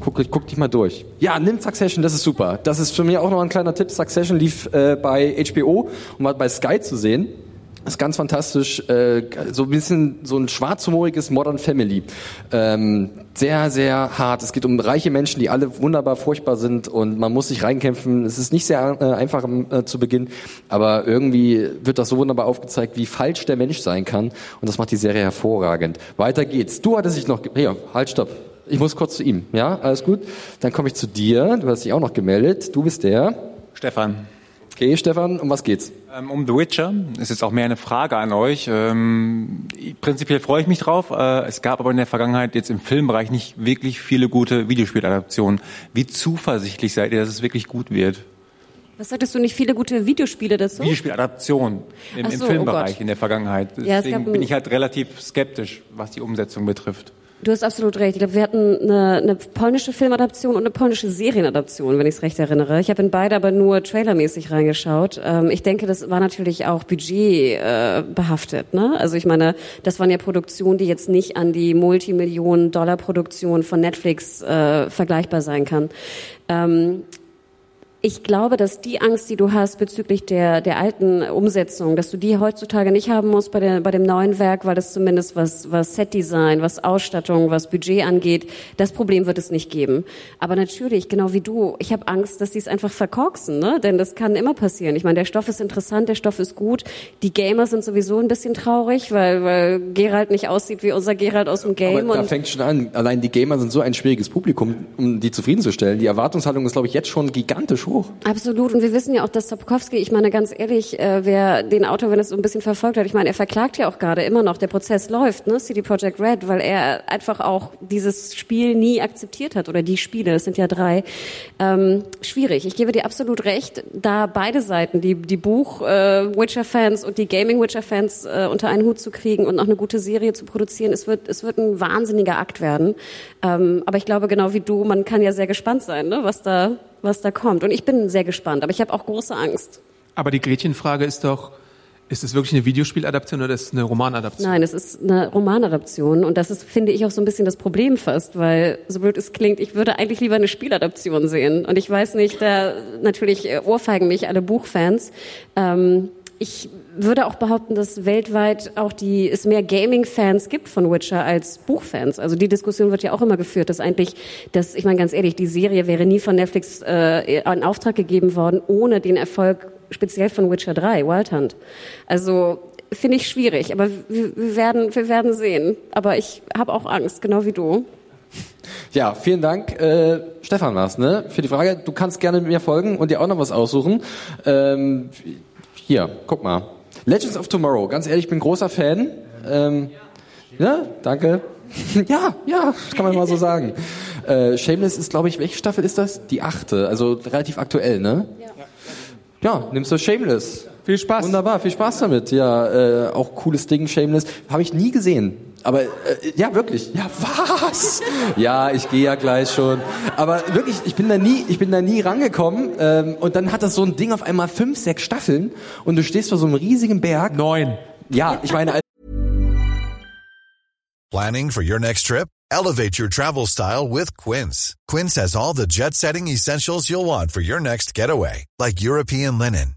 Guck, guck dich mal durch. Ja, nimm Succession, das ist super. Das ist für mich auch noch ein kleiner Tipp. Succession lief äh, bei HBO und war bei Sky zu sehen. Ist ganz fantastisch, äh, so ein bisschen so ein schwarzhumoriges Modern Family. Ähm, sehr, sehr hart. Es geht um reiche Menschen, die alle wunderbar furchtbar sind und man muss sich reinkämpfen. Es ist nicht sehr äh, einfach äh, zu Beginn, aber irgendwie wird das so wunderbar aufgezeigt, wie falsch der Mensch sein kann und das macht die Serie hervorragend. Weiter geht's. Du hattest dich noch... Hier, halt, stopp. Ich muss kurz zu ihm. Ja, alles gut. Dann komme ich zu dir. Du hast dich auch noch gemeldet. Du bist der... Stefan. Okay, Stefan, um was geht's? Ähm, um The Witcher. Es ist auch mehr eine Frage an euch. Ähm, prinzipiell freue ich mich drauf. Äh, es gab aber in der Vergangenheit jetzt im Filmbereich nicht wirklich viele gute Videospieladaptionen. Wie zuversichtlich seid ihr, dass es wirklich gut wird? Was sagtest du, nicht viele gute Videospiele dazu? Videospieladaption im, Ach im so, oh Filmbereich Gott. in der Vergangenheit. Ja, es Deswegen ein- bin ich halt relativ skeptisch, was die Umsetzung betrifft. Du hast absolut recht. Ich glaube, wir hatten eine, eine polnische Filmadaption und eine polnische Serienadaption, wenn ich es recht erinnere. Ich habe in beide aber nur trailermäßig reingeschaut. Ähm, ich denke, das war natürlich auch Budget äh. Ne? Also ich meine, das waren ja Produktionen, die jetzt nicht an die Multimillionen-Dollar-Produktion von Netflix äh, vergleichbar sein kann. Ähm, ich glaube, dass die Angst, die du hast bezüglich der, der alten Umsetzung, dass du die heutzutage nicht haben musst bei, der, bei dem neuen Werk, weil das zumindest was, was Setdesign, was Ausstattung, was Budget angeht, das Problem wird es nicht geben. Aber natürlich, genau wie du, ich habe Angst, dass die es einfach verkorksen, ne? denn das kann immer passieren. Ich meine, der Stoff ist interessant, der Stoff ist gut. Die Gamer sind sowieso ein bisschen traurig, weil, weil Gerald nicht aussieht wie unser Gerald aus dem Game. Aber da fängt schon an. Allein die Gamer sind so ein schwieriges Publikum, um die zufriedenzustellen. Die Erwartungshaltung ist, glaube ich, jetzt schon gigantisch hoch. Absolut. Und wir wissen ja auch, dass Sapkowski, ich meine ganz ehrlich, äh, wer den Autor, wenn es so ein bisschen verfolgt hat, ich meine, er verklagt ja auch gerade immer noch, der Prozess läuft, ne, CD Projekt Red, weil er einfach auch dieses Spiel nie akzeptiert hat oder die Spiele, es sind ja drei, ähm, schwierig. Ich gebe dir absolut recht, da beide Seiten, die, die Buch-Witcher-Fans äh, und die Gaming-Witcher-Fans äh, unter einen Hut zu kriegen und noch eine gute Serie zu produzieren, es wird, es wird ein wahnsinniger Akt werden. Ähm, aber ich glaube, genau wie du, man kann ja sehr gespannt sein, ne, was da, was da kommt. Und ich bin sehr gespannt, aber ich habe auch große Angst. Aber die Gretchenfrage ist doch, ist es wirklich eine Videospieladaption oder ist es eine Romanadaption? Nein, es ist eine Romanadaption und das ist, finde ich, auch so ein bisschen das Problem fast, weil so blöd es klingt, ich würde eigentlich lieber eine Spieladaption sehen. Und ich weiß nicht, da natürlich äh, ohrfeigen mich alle Buchfans. Ähm, ich würde auch behaupten, dass weltweit auch die, es mehr Gaming-Fans gibt von Witcher als Buchfans. Also die Diskussion wird ja auch immer geführt, dass eigentlich, dass, ich meine ganz ehrlich, die Serie wäre nie von Netflix äh, in Auftrag gegeben worden, ohne den Erfolg speziell von Witcher 3, Wild Hunt. Also finde ich schwierig, aber wir, wir, werden, wir werden sehen. Aber ich habe auch Angst, genau wie du. Ja, vielen Dank, äh, Stefan war's, ne, für die Frage. Du kannst gerne mir folgen und dir auch noch was aussuchen. Ähm, hier, guck mal. Legends of Tomorrow, ganz ehrlich, ich bin großer Fan. Ähm, ja, danke. ja, ja, kann man mal so sagen. Äh, Shameless ist, glaube ich, welche Staffel ist das? Die achte, also relativ aktuell, ne? Ja. Ja, nimmst du Shameless. Viel Spaß. Wunderbar, viel Spaß damit. Ja, äh, auch cooles Ding, Shameless. Habe ich nie gesehen. Aber äh, ja, wirklich. Ja, was? ja, ich gehe ja gleich schon. Aber wirklich, ich bin da nie, ich bin da nie rangekommen. Ähm, und dann hat das so ein Ding auf einmal fünf, sechs Staffeln und du stehst vor so einem riesigen Berg. Neun. Ja, ich meine. Planning for your next trip? Elevate your travel style with Quince. Quince has all the jet-setting essentials you'll want for your next getaway, like European linen,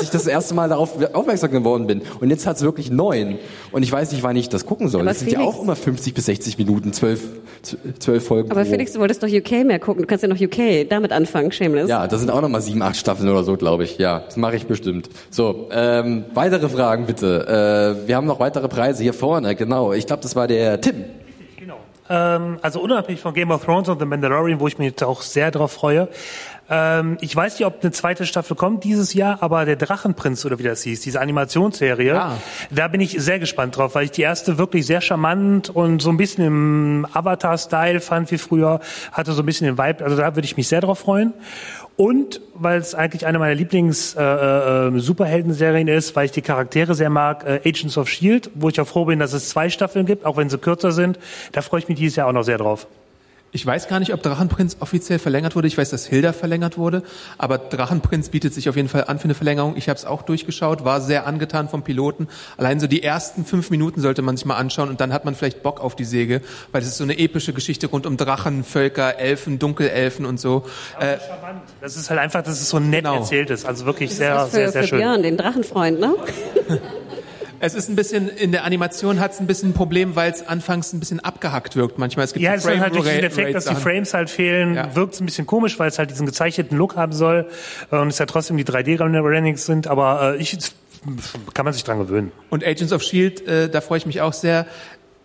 Als ich das erste Mal darauf aufmerksam geworden bin. Und jetzt hat es wirklich neun. Und ich weiß nicht, wann ich das gucken soll. Aber das sind ja Felix- auch immer 50 bis 60 Minuten, zwölf, zwölf Folgen. Aber pro- Felix, du wolltest doch UK mehr gucken. Du kannst ja noch UK damit anfangen, Shameless. Ja, das sind auch nochmal sieben, acht Staffeln oder so, glaube ich. Ja, das mache ich bestimmt. So, ähm, weitere Fragen bitte. Äh, wir haben noch weitere Preise hier vorne, genau. Ich glaube, das war der Tim. Ähm, also unabhängig von Game of Thrones und The Mandalorian, wo ich mich jetzt auch sehr drauf freue. Ähm, ich weiß nicht, ob eine zweite Staffel kommt dieses Jahr, aber der Drachenprinz oder wie das hieß, diese Animationsserie, Ah. da bin ich sehr gespannt drauf, weil ich die erste wirklich sehr charmant und so ein bisschen im Avatar-Style fand wie früher, hatte so ein bisschen den Vibe, also da würde ich mich sehr drauf freuen. Und weil es eigentlich eine meiner Lieblings-Superhelden-Serien ist, weil ich die Charaktere sehr mag, äh, Agents of S.H.I.E.L.D., wo ich auch froh bin, dass es zwei Staffeln gibt, auch wenn sie kürzer sind. Da freue ich mich dieses Jahr auch noch sehr drauf. Ich weiß gar nicht, ob Drachenprinz offiziell verlängert wurde. Ich weiß, dass Hilda verlängert wurde. Aber Drachenprinz bietet sich auf jeden Fall an für eine Verlängerung. Ich habe es auch durchgeschaut, war sehr angetan vom Piloten. Allein so die ersten fünf Minuten sollte man sich mal anschauen und dann hat man vielleicht Bock auf die Säge, weil es ist so eine epische Geschichte rund um Drachen, Völker, Elfen, Dunkelelfen und so. Äh, Das ist halt einfach, dass es so nett Genau. erzählt ist. Also wirklich Das sehr, ist für, sehr, sehr für schön. Björn, den Drachenfreund, ne? es ist ein bisschen, in der Animation hat es ein bisschen ein Problem, weil es anfangs ein bisschen abgehackt wirkt. Manchmal es gibt Ja, es ist halt durch Frame- Effekt, dass die. Frames halt fehlen, Ja. wirkt es ein bisschen komisch, weil es halt diesen gezeichneten Look haben soll und es ja trotzdem die 3D-Renderings sind, aber äh, ich kann man sich dran gewöhnen. Und Agents of S.H.I.E.L.D., äh, da freue ich mich auch sehr.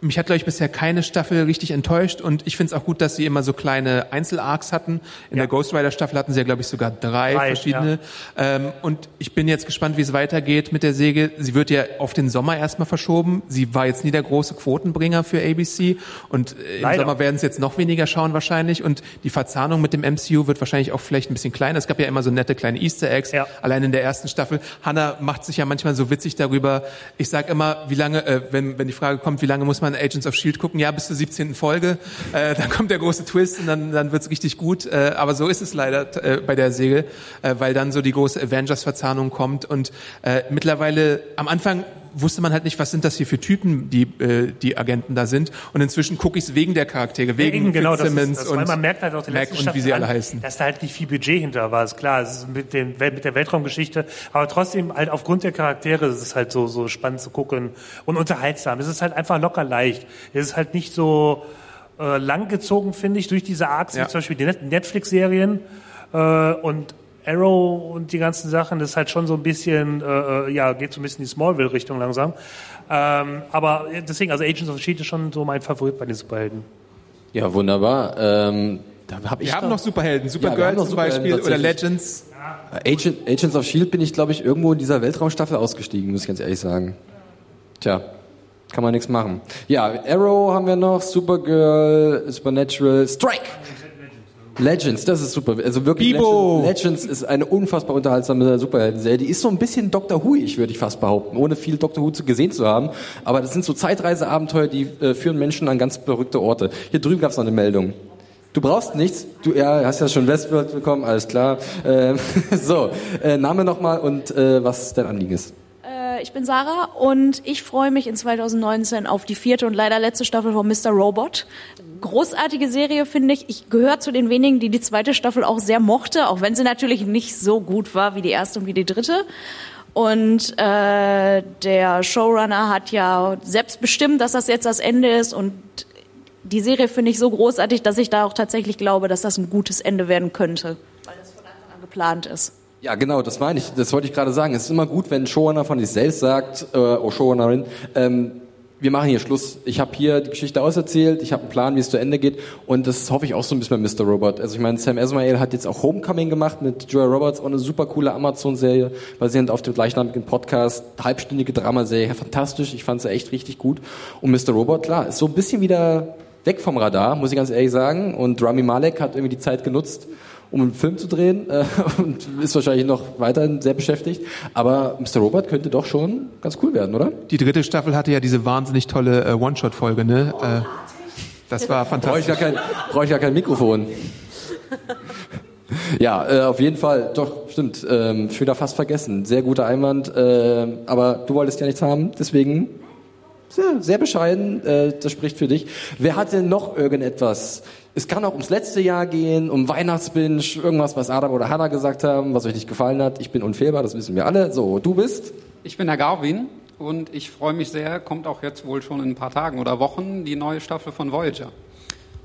Mich hat, glaube ich, bisher keine Staffel richtig enttäuscht und ich finde es auch gut, dass sie immer so kleine Einzel-Arcs hatten. In der Ghost Rider-Staffel hatten sie ja, glaube ich, sogar drei, Drei, verschiedene. Ähm, und ich bin jetzt gespannt, wie es weitergeht mit der Säge. Sie wird ja auf den Sommer erstmal verschoben. Sie war jetzt nie der große Quotenbringer für ABC und äh, im. Sommer werden es jetzt noch weniger schauen wahrscheinlich und die Verzahnung mit dem MCU wird wahrscheinlich auch vielleicht ein bisschen kleiner. Es gab ja immer so nette kleine Easter Eggs, Ja. allein in der ersten Staffel. Hannah macht sich ja manchmal so witzig darüber. Ich sag immer, wie lange, äh, wenn, wenn die Frage kommt, wie lange muss man Agents of S.H.I.E.L.D. gucken? Ja, bis zur 17. Folge. Äh, dann kommt der große Twist und dann, dann wird's richtig gut. Äh, aber so ist es leider äh, bei der Säge, äh, weil dann so die große Avengers-Verzahnung kommt und äh, mittlerweile am Anfang wusste man halt nicht, was sind das hier für Typen, die äh, die Agenten da sind. Und inzwischen gucke ich es wegen der Charaktere, wegen Eben, genau, das Fitzsimmons ist, das, und man merkt halt auch den Mac und wie sie alle an, heißen. dass da halt nicht viel Budget hinter war, ist klar. Es ist mit, dem, mit der Weltraumgeschichte, aber trotzdem halt aufgrund der Charaktere ist es halt so, so spannend zu gucken und unterhaltsam. Es ist halt einfach locker leicht. Es ist halt nicht so äh, langgezogen, finde ich, durch diese Arcs, Ja. wie zum Beispiel die Net Netflix-Serien äh, und Arrow und die ganzen Sachen, das ist halt schon so ein bisschen, äh, äh, ja, geht so ein bisschen in die Smallville-Richtung langsam. Ähm, aber deswegen, also Agents of S.H.I.E.L.D. ist schon so mein Favorit bei den Superhelden. Ja, wunderbar. Ähm, da hab ich Wir haben noch Superhelden, Ja, Supergirl noch zum Superhelden Beispiel oder. Legends. Agent, Agents of S.H.I.E.L.D. bin ich, glaube ich, irgendwo in dieser Weltraumstaffel ausgestiegen, muss ich ganz ehrlich sagen. Tja, kann man nichts machen. Ja, Arrow haben wir noch, Supergirl, Supernatural, Strike! Legends, das ist super. Also wirklich, Bibo! Legends, Legends ist eine unfassbar unterhaltsame Superhelden-Serie. Die ist so ein bisschen Doctor Who-ig, würde ich fast behaupten, ohne viel Doctor Who zu gesehen zu haben. Aber das sind so Zeitreiseabenteuer, die äh, führen Menschen an ganz verrückte Orte. Hier drüben gab es noch eine Meldung. Du brauchst nichts. Du ja, hast ja schon Westworld bekommen, alles klar. Ähm, so, äh, Name nochmal und äh, was dein Anliegen ist. Äh, ich bin Sarah und ich freue mich in 2019 auf die vierte und leider letzte Staffel von Mr. Robot. Großartige Serie, finde ich. Ich gehöre zu den wenigen, die die zweite Staffel auch sehr mochte, auch wenn sie natürlich nicht so gut war wie die erste und wie die dritte. Und äh, der Showrunner hat ja selbst bestimmt, dass das jetzt das Ende ist und die Serie finde ich so großartig, dass ich da auch tatsächlich glaube, dass das ein gutes Ende werden könnte, weil das von Anfang an geplant ist. Ja, genau, das meine ich. Das wollte ich gerade sagen. Es ist immer gut, wenn ein Showrunner von sich selbst sagt, äh, oh Showrunnerin, ähm, wir machen hier Schluss. Ich habe hier die Geschichte auserzählt, ich habe einen Plan, wie es zu Ende geht und das hoffe ich auch so ein bisschen bei Mr. Robot. Also ich meine, Sam Esmail hat jetzt auch Homecoming gemacht mit Joel Roberts, auch eine super coole Amazon-Serie, basierend auf dem gleichnamigen Podcast, halbstündige Dramaserie, fantastisch, ich fand sie echt richtig gut. Und Mr. Robot, klar, ist so ein bisschen wieder weg vom Radar, muss ich ganz ehrlich sagen. Und Rami Malek hat irgendwie die Zeit genutzt, um einen Film zu drehen äh, und ist wahrscheinlich noch weiterhin sehr beschäftigt. Aber Mr. Robot könnte doch schon ganz cool werden, oder? Die dritte Staffel hatte ja diese wahnsinnig tolle äh, One-Shot-Folge, ne? Äh, das war Brauche ich, fantastisch. gar kein, brauch ich gar kein Mikrofon. Ja, äh, auf jeden Fall, doch, stimmt. Ähm, schon wieder fast vergessen. Sehr guter Einwand. ähm, aber du wolltest ja nichts haben, deswegen sehr, sehr bescheiden. Äh, das spricht für dich. Wer hat denn noch irgendetwas? Es kann auch ums letzte Jahr gehen, um Weihnachtsbinge, irgendwas, was Adam oder Hannah gesagt haben, was euch nicht gefallen hat. Ich bin unfehlbar, das wissen wir alle. So, du bist? Ich bin der Garwin und ich freue mich sehr, kommt auch jetzt wohl schon in ein paar Tagen oder Wochen die neue Staffel von Voyager.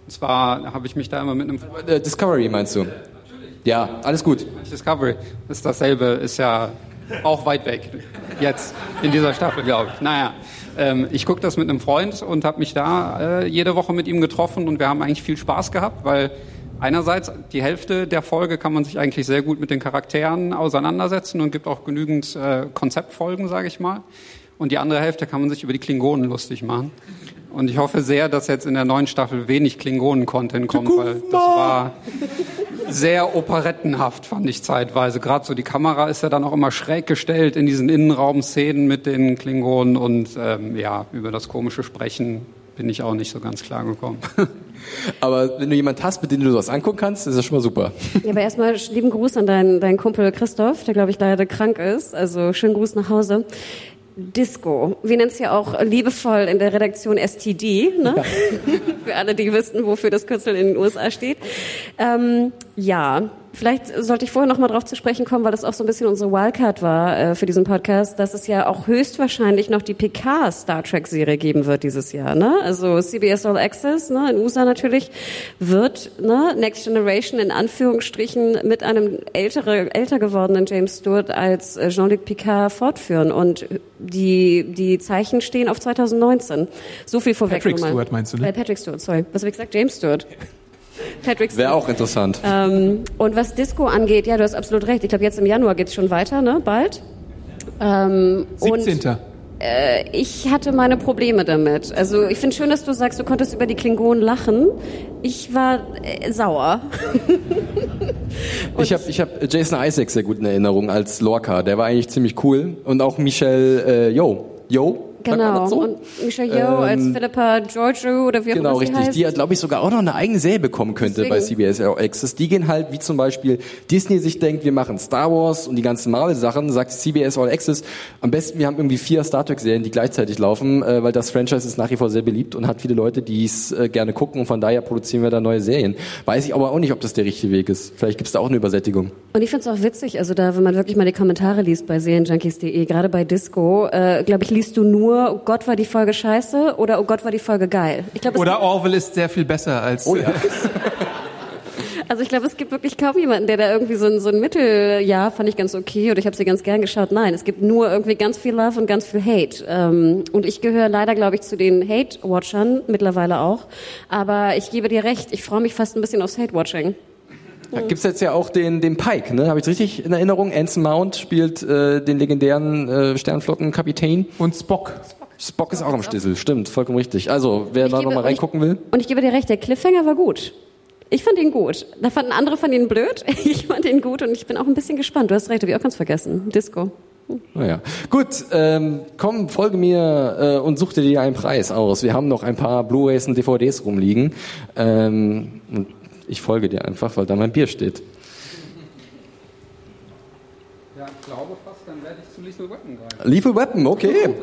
Und zwar habe ich mich da immer mit einem Äh, Discovery meinst du? Ja, alles gut. Discovery ist dasselbe, ist ja auch weit weg. Jetzt in dieser Staffel, glaube ich. Naja, ähm, ich gucke das mit einem Freund und habe mich da äh, jede Woche mit ihm getroffen und wir haben eigentlich viel Spaß gehabt, weil einerseits die Hälfte der Folge kann man sich eigentlich sehr gut mit den Charakteren auseinandersetzen und gibt auch genügend äh, Konzeptfolgen, sage ich mal. Und die andere Hälfte kann man sich über die Klingonen lustig machen. Und ich hoffe sehr, dass jetzt in der neuen Staffel wenig Klingonen-Content kommt, weil das war sehr operettenhaft, fand ich zeitweise. Gerade so die Kamera ist ja dann auch immer schräg gestellt in diesen Innenraumszenen mit den Klingonen und ähm, ja, über das komische Sprechen bin ich auch nicht so ganz klar gekommen. Aber wenn du jemand hast, mit dem du sowas angucken kannst, ist das schon mal super. Ja, aber erstmal lieben Gruß an deinen, deinen Kumpel Christoph, der glaube ich leider krank ist. Also schönen Gruß nach Hause. Disco. Wir nennen es ja auch liebevoll in der Redaktion STD, ne? Für alle, die wissen, wofür das Kürzel in den USA steht. Ähm, ja, vielleicht sollte ich vorher noch mal drauf zu sprechen kommen, weil das auch so ein bisschen unsere Wildcard war äh, für diesen Podcast, dass es ja auch höchstwahrscheinlich noch die PK Star Trek Serie geben wird dieses Jahr, ne? Also CBS All Access, ne? In USA natürlich wird, ne? Next Generation in Anführungsstrichen mit einem ältere, älter gewordenen James Stewart als äh, Jean-Luc Picard fortführen und die, die Zeichen stehen auf 2019. So viel vorweg. Patrick. Stewart meinst du, ne? Äh, Patrick Stewart, sorry. Was habe ich gesagt? James Stewart. Patrick Wäre auch interessant. ähm, und was Disco angeht, ja, du hast absolut recht. Ich glaube, jetzt im Januar geht's schon weiter, ne? Bald. Ähm, 17. Und, äh, ich hatte meine Probleme damit. Also ich finde schön, dass du sagst, du konntest über die Klingonen lachen. Ich war äh, sauer. Ich habe ich hab Jason Isaacs sehr gut in Erinnerung als Lorca. Der war eigentlich ziemlich cool. Und auch Michelle, äh, Yo. Yo? Genau. so? Und Michelle Yeoh als Ähm, Philippa Giorgio oder wie auch Genau, immer sie richtig. Die hat, glaube ich, sogar auch noch eine eigene Serie bekommen könnte bei Deswegen. CBS All Access. Die gehen halt, wie zum Beispiel Disney sich denkt, wir machen Star Wars und die ganzen Marvel-Sachen, sagt CBS All Access, am besten, wir haben irgendwie vier Star Trek-Serien, die gleichzeitig laufen, äh, weil das Franchise ist nach wie vor sehr beliebt und hat viele Leute, die es äh, gerne gucken und von daher produzieren wir da neue Serien. Weiß ich aber auch nicht, ob das der richtige Weg ist. Vielleicht gibt es da auch eine Übersättigung. Und ich finde es auch witzig, also da, wenn man wirklich mal die Kommentare liest bei Serienjunkies.de, gerade bei Disco, äh, glaube ich, liest du nur, oh Gott, war die Folge scheiße oder oh Gott, war die Folge geil. Ich glaub, Oder Orwell ist sehr viel besser als. Oh ja. Also ich glaube, es gibt wirklich kaum jemanden, der da irgendwie so ein, so ein Mittel, ja, fand ich ganz okay oder ich habe sie ganz gern geschaut. Nein, es gibt nur irgendwie ganz viel Love und ganz viel Hate. Ähm, und ich gehöre leider, glaube ich, zu den Hate-Watchern mittlerweile auch. Aber ich gebe dir recht, ich freue mich fast ein bisschen aufs Hate-Watching. Da gibt's jetzt ja auch den, den Pike, ne? Habe ich richtig in Erinnerung? Anson Mount spielt äh, den legendären äh, Sternflottenkapitän. Und Spock. Spock ist auch am Stissel, stimmt, vollkommen richtig. Also, wer da nochmal reingucken will. Und ich gebe dir recht, der Cliffhanger war gut. Ich fand ihn gut. Da fanden andere von ihn blöd. Ich fand ihn gut und ich bin auch ein bisschen gespannt. Du hast recht, habe ich auch ganz vergessen. Disco. Naja. Gut, ähm, komm, folge mir äh, und such dir dir einen Preis aus. Wir haben noch ein paar Blu-rays und DVDs rumliegen. Ähm, und ich folge dir einfach, weil da mein Bier steht. Ja, ich glaube fast, dann werde ich zu Lethal Weapon greifen. Lethal Weapon, okay.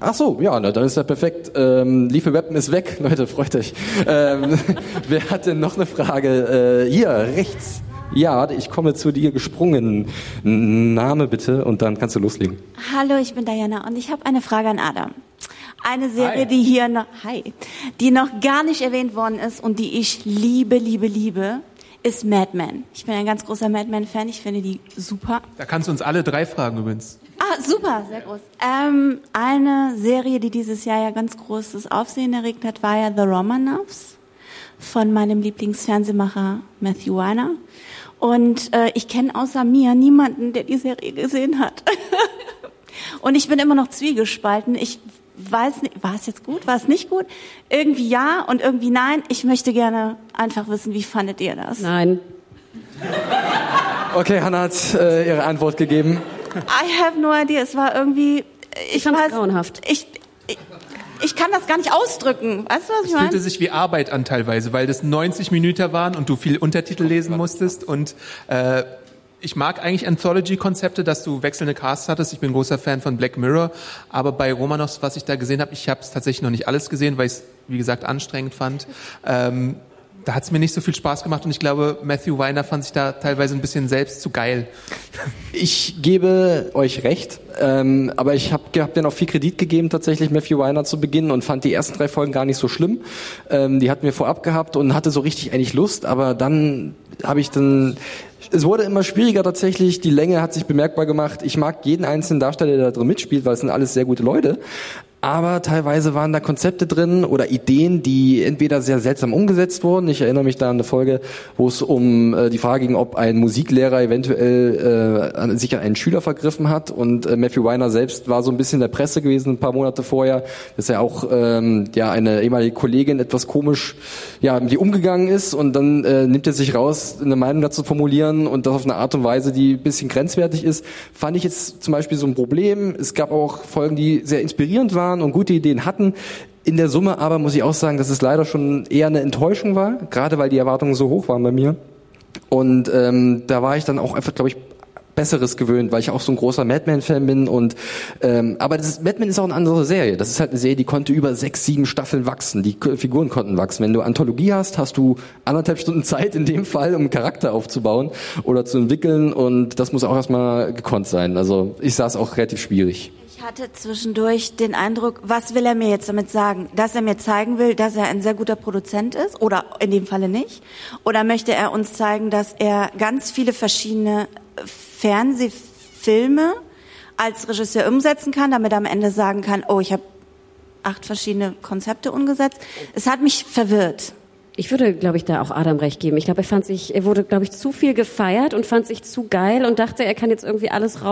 Ach so, ja, na, dann ist ja perfekt. Ähm, Lethal Weapon ist weg, Leute, freut euch. Ähm, wer hat denn noch eine Frage? Äh, hier, rechts. Ja, ich komme zu dir gesprungen. Name bitte und dann kannst du loslegen. Hallo, ich bin Diana und ich habe eine Frage an Adam. Eine Serie, Hi. die hier noch, hi, die noch gar nicht erwähnt worden ist und die ich liebe, liebe, liebe, ist Mad Men. Ich bin ein ganz großer Mad Men-Fan. Ich finde die super. Da kannst du uns alle drei fragen übrigens. Ah, super, sehr groß. Ähm, eine Serie, die dieses Jahr ja ganz großes Aufsehen erregt hat, war ja The Romanovs von meinem Lieblingsfernsehmacher Matthew Weiner. Und äh, ich kenne außer mir niemanden, der die Serie gesehen hat. Und ich bin immer noch zwiegespalten. Ich weiß nicht, war es jetzt gut, war es nicht gut? Irgendwie ja und irgendwie nein. Ich möchte gerne einfach wissen, wie fandet ihr das? Nein. Okay, Hannah hat äh, ihre Antwort gegeben. I have no idea. Es war irgendwie, ich, fand's weiß, grauenhaft. Ich, ich, ich kann das gar nicht ausdrücken. Weißt du, was ich Es fühlte meine? sich wie Arbeit an teilweise, weil das 90 Minuten waren und du viel Untertitel lesen musstest. Und äh, ich mag eigentlich Anthology-Konzepte, dass du wechselnde Casts hattest. Ich bin großer Fan von Black Mirror. Aber bei Romanovs, was ich da gesehen habe, ich habe es tatsächlich noch nicht alles gesehen, weil ich es, wie gesagt, anstrengend fand. Ähm, da hat es mir nicht so viel Spaß gemacht und ich glaube, Matthew Weiner fand sich da teilweise ein bisschen selbst zu geil. Ich gebe euch recht, ähm, aber ich habe hab denen auch viel Kredit gegeben, tatsächlich Matthew Weiner zu Beginn und fand die ersten drei Folgen gar nicht so schlimm. Ähm, die hatten wir vorab gehabt und hatte so richtig eigentlich Lust, aber dann habe ich dann es wurde immer schwieriger tatsächlich, die Länge hat sich bemerkbar gemacht. Ich mag jeden einzelnen Darsteller, der da drin mitspielt, weil es sind alles sehr gute Leute. Aber teilweise waren da Konzepte drin oder Ideen, die entweder sehr seltsam umgesetzt wurden. Ich erinnere mich da an eine Folge, wo es um äh, die Frage ging, ob ein Musiklehrer eventuell äh, sich an einen Schüler vergriffen hat. Und äh, Matthew Weiner selbst war so ein bisschen in der Presse gewesen ein paar Monate vorher, dass er auch ähm, ja eine ehemalige Kollegin etwas komisch ja mit ihr umgegangen ist. Und dann äh, nimmt er sich raus, eine Meinung dazu zu formulieren und das auf eine Art und Weise, die ein bisschen grenzwertig ist. Fand ich jetzt zum Beispiel so ein Problem. Es gab auch Folgen, die sehr inspirierend waren und gute Ideen hatten. In der Summe aber muss ich auch sagen, dass es leider schon eher eine Enttäuschung war, gerade weil die Erwartungen so hoch waren bei mir. Und ähm, da war ich dann auch einfach, glaube ich, Besseres gewöhnt, weil ich auch so ein großer Madman-Fan bin. Und ähm, aber das ist, Madman ist auch eine andere Serie. Das ist halt eine Serie, die konnte über sechs, sieben Staffeln wachsen. Die Figuren konnten wachsen. Wenn du Anthologie hast, hast du anderthalb Stunden Zeit in dem Fall, um einen Charakter aufzubauen oder zu entwickeln. Und das muss auch erstmal gekonnt sein. Also ich sah es auch relativ schwierig. Ich hatte zwischendurch den Eindruck, was will er mir jetzt damit sagen? Dass er mir zeigen will, dass er ein sehr guter Produzent ist oder in dem Falle nicht? Oder möchte er uns zeigen, dass er ganz viele verschiedene Fernsehfilme als Regisseur umsetzen kann, damit er am Ende sagen kann, oh, ich habe acht verschiedene Konzepte umgesetzt? Es hat mich verwirrt. Ich würde, glaube ich, da auch Adam recht geben. Ich glaube, er fand sich, er wurde, glaube ich, zu viel gefeiert und fand sich zu geil und dachte, er kann jetzt irgendwie alles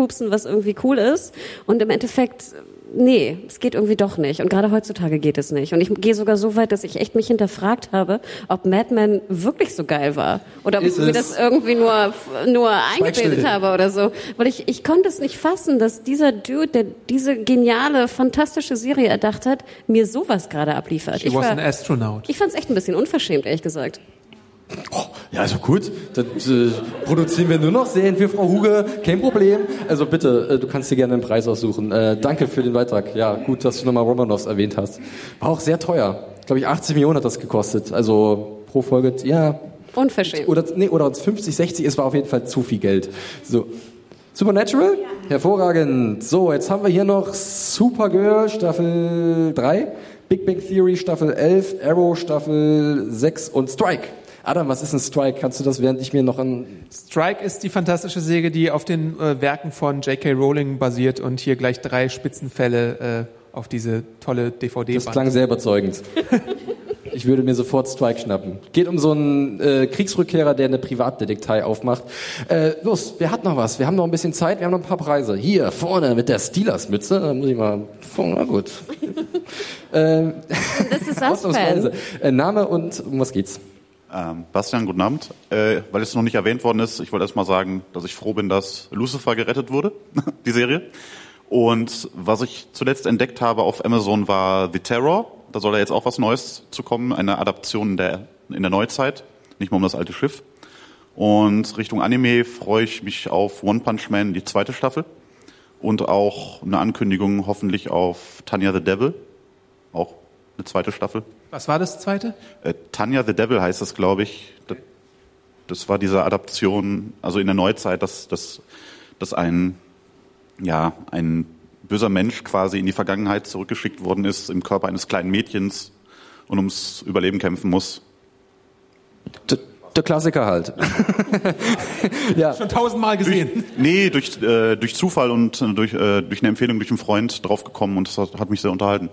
rauspupsen, was irgendwie cool ist. Und im Endeffekt nee, es geht irgendwie doch nicht. Und gerade heutzutage geht es nicht. Und ich gehe sogar so weit, dass ich echt mich hinterfragt habe, ob Mad Men wirklich so geil war. Oder ob Ist ich mir das irgendwie nur, nur eingebildet habe oder so. Weil ich, ich konnte es nicht fassen, dass dieser Dude, der diese geniale, fantastische Serie erdacht hat, mir sowas gerade abliefert. She ich was war- an astronaut. ich fand es echt ein bisschen unverschämt, ehrlich gesagt. Ja, also gut. Dann äh, produzieren wir nur noch Serien für Frau Huge. Kein Problem. Also bitte, äh, du kannst dir gerne einen Preis aussuchen. Äh, danke für den Beitrag. Ja, gut, dass du nochmal Romanovs erwähnt hast. War auch sehr teuer. Glaube ich, 80 Millionen hat das gekostet. Also pro Folge, ja. Unverschämt. Oder, nee, oder 50, 60, es war auf jeden Fall zu viel Geld. So. Supernatural? Hervorragend. So, jetzt haben wir hier noch Supergirl Staffel 3, Big Bang Theory Staffel 11, Arrow Staffel 6 und Strike. Adam, was ist ein Strike? Kannst du das, während ich mir noch an... Strike ist die fantastische Serie, die auf den äh, Werken von J.K. Rowling basiert und hier gleich drei Spitzenfälle äh, auf diese tolle DVD Das klang sehr überzeugend. Ich würde mir sofort Strike schnappen. Geht um so einen äh, Kriegsrückkehrer, der eine Privatdetektei aufmacht. Äh, los, wer hat noch was? Wir haben noch ein bisschen Zeit, wir haben noch ein paar Preise. Hier, vorne mit der Steelers-Mütze. Da muss ich mal... Na gut. ähm, Das ist ausnahmsweise. Äh, Name und um was geht's? Ähm, Bastian, guten Abend. Äh, weil es noch nicht erwähnt worden ist, ich wollte erst mal sagen, dass ich froh bin, dass Lucifer gerettet wurde, die Serie. Und was ich zuletzt entdeckt habe auf Amazon war The Terror. Da soll ja jetzt auch was Neues zu kommen, eine Adaption in der, in der Neuzeit, nicht mehr um das alte Schiff. Und Richtung Anime freue ich mich auf One Punch Man, die zweite Staffel. Und auch eine Ankündigung hoffentlich auf Tanya the Devil, auch eine zweite Staffel. Was war das zweite? Äh, Tanya the Devil heißt es, glaube ich. Das, das war diese Adaption, also in der Neuzeit, dass, dass, dass ein, ja, ein böser Mensch quasi in die Vergangenheit zurückgeschickt worden ist im Körper eines kleinen Mädchens und ums Überleben kämpfen muss. Der, der Klassiker halt. ja. Schon tausendmal gesehen. Durch, nee, durch, äh, durch Zufall und äh, durch, äh, durch eine Empfehlung durch einen Freund draufgekommen und das hat, hat mich sehr unterhalten.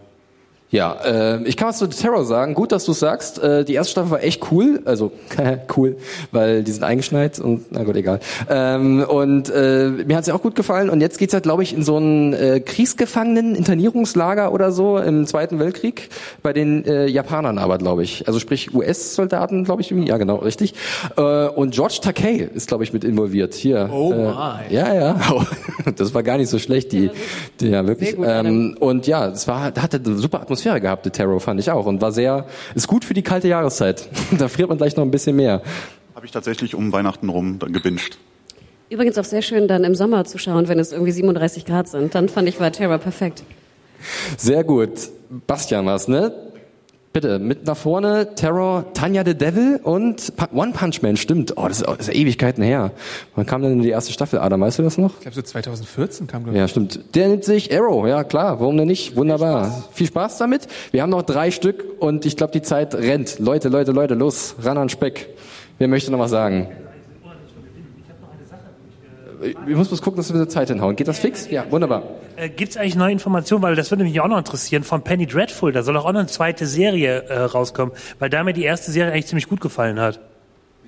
Ja, äh, ich kann was zu The Terror sagen. Gut, dass du sagst. Äh, die erste Staffel war echt cool. Also cool, weil die sind eingeschneit und na gut, egal. Ähm, und äh, mir hat's ja auch gut gefallen. Und jetzt geht's halt, glaube ich, in so ein äh, Kriegsgefangenen-Internierungslager oder so im Zweiten Weltkrieg bei den äh, Japanern aber, glaube ich. Also sprich US-Soldaten, glaube ich. Ja, genau, richtig. Äh, und George Takei ist, glaube ich, mit involviert. Hier. Oh äh, my. Ja, ja. Das war gar nicht so schlecht. Die, die ja wirklich. Gut, ähm, und ja, es war, da hatte eine super Atmosphäre gehabt, The Terror, fand ich auch. Und war sehr, ist gut für die kalte Jahreszeit. da friert man gleich noch ein bisschen mehr. Habe ich tatsächlich um Weihnachten rum dann gebinged. Übrigens auch sehr schön dann im Sommer zu schauen, wenn es irgendwie 37 Grad sind. Dann fand ich war Terror perfekt. Sehr gut. Bastian was, ne? Bitte, mit nach vorne, Terror, Tanya the Devil und One Punch Man, stimmt. Oh, das ist, das ist Ewigkeiten her. Wann kam denn die erste Staffel, Adam? Weißt du das noch? Ich glaube, so 2014 kam, glaube ich. Ja, stimmt. Der nimmt sich Arrow, ja klar, warum denn nicht? Wunderbar. Viel Spaß damit. Wir haben noch drei Stück und ich glaube, die Zeit rennt. Leute, Leute, Leute, los, ran an Speck. Wer möchte noch was sagen? Ich muss bloß gucken, dass wir eine Zeit hinhauen. Geht das fix? Ja, wunderbar. Äh, Gibt es eigentlich neue Informationen, weil das würde mich auch noch interessieren, von Penny Dreadful, da soll auch noch eine zweite Serie äh, rauskommen, weil da mir die erste Serie eigentlich ziemlich gut gefallen hat.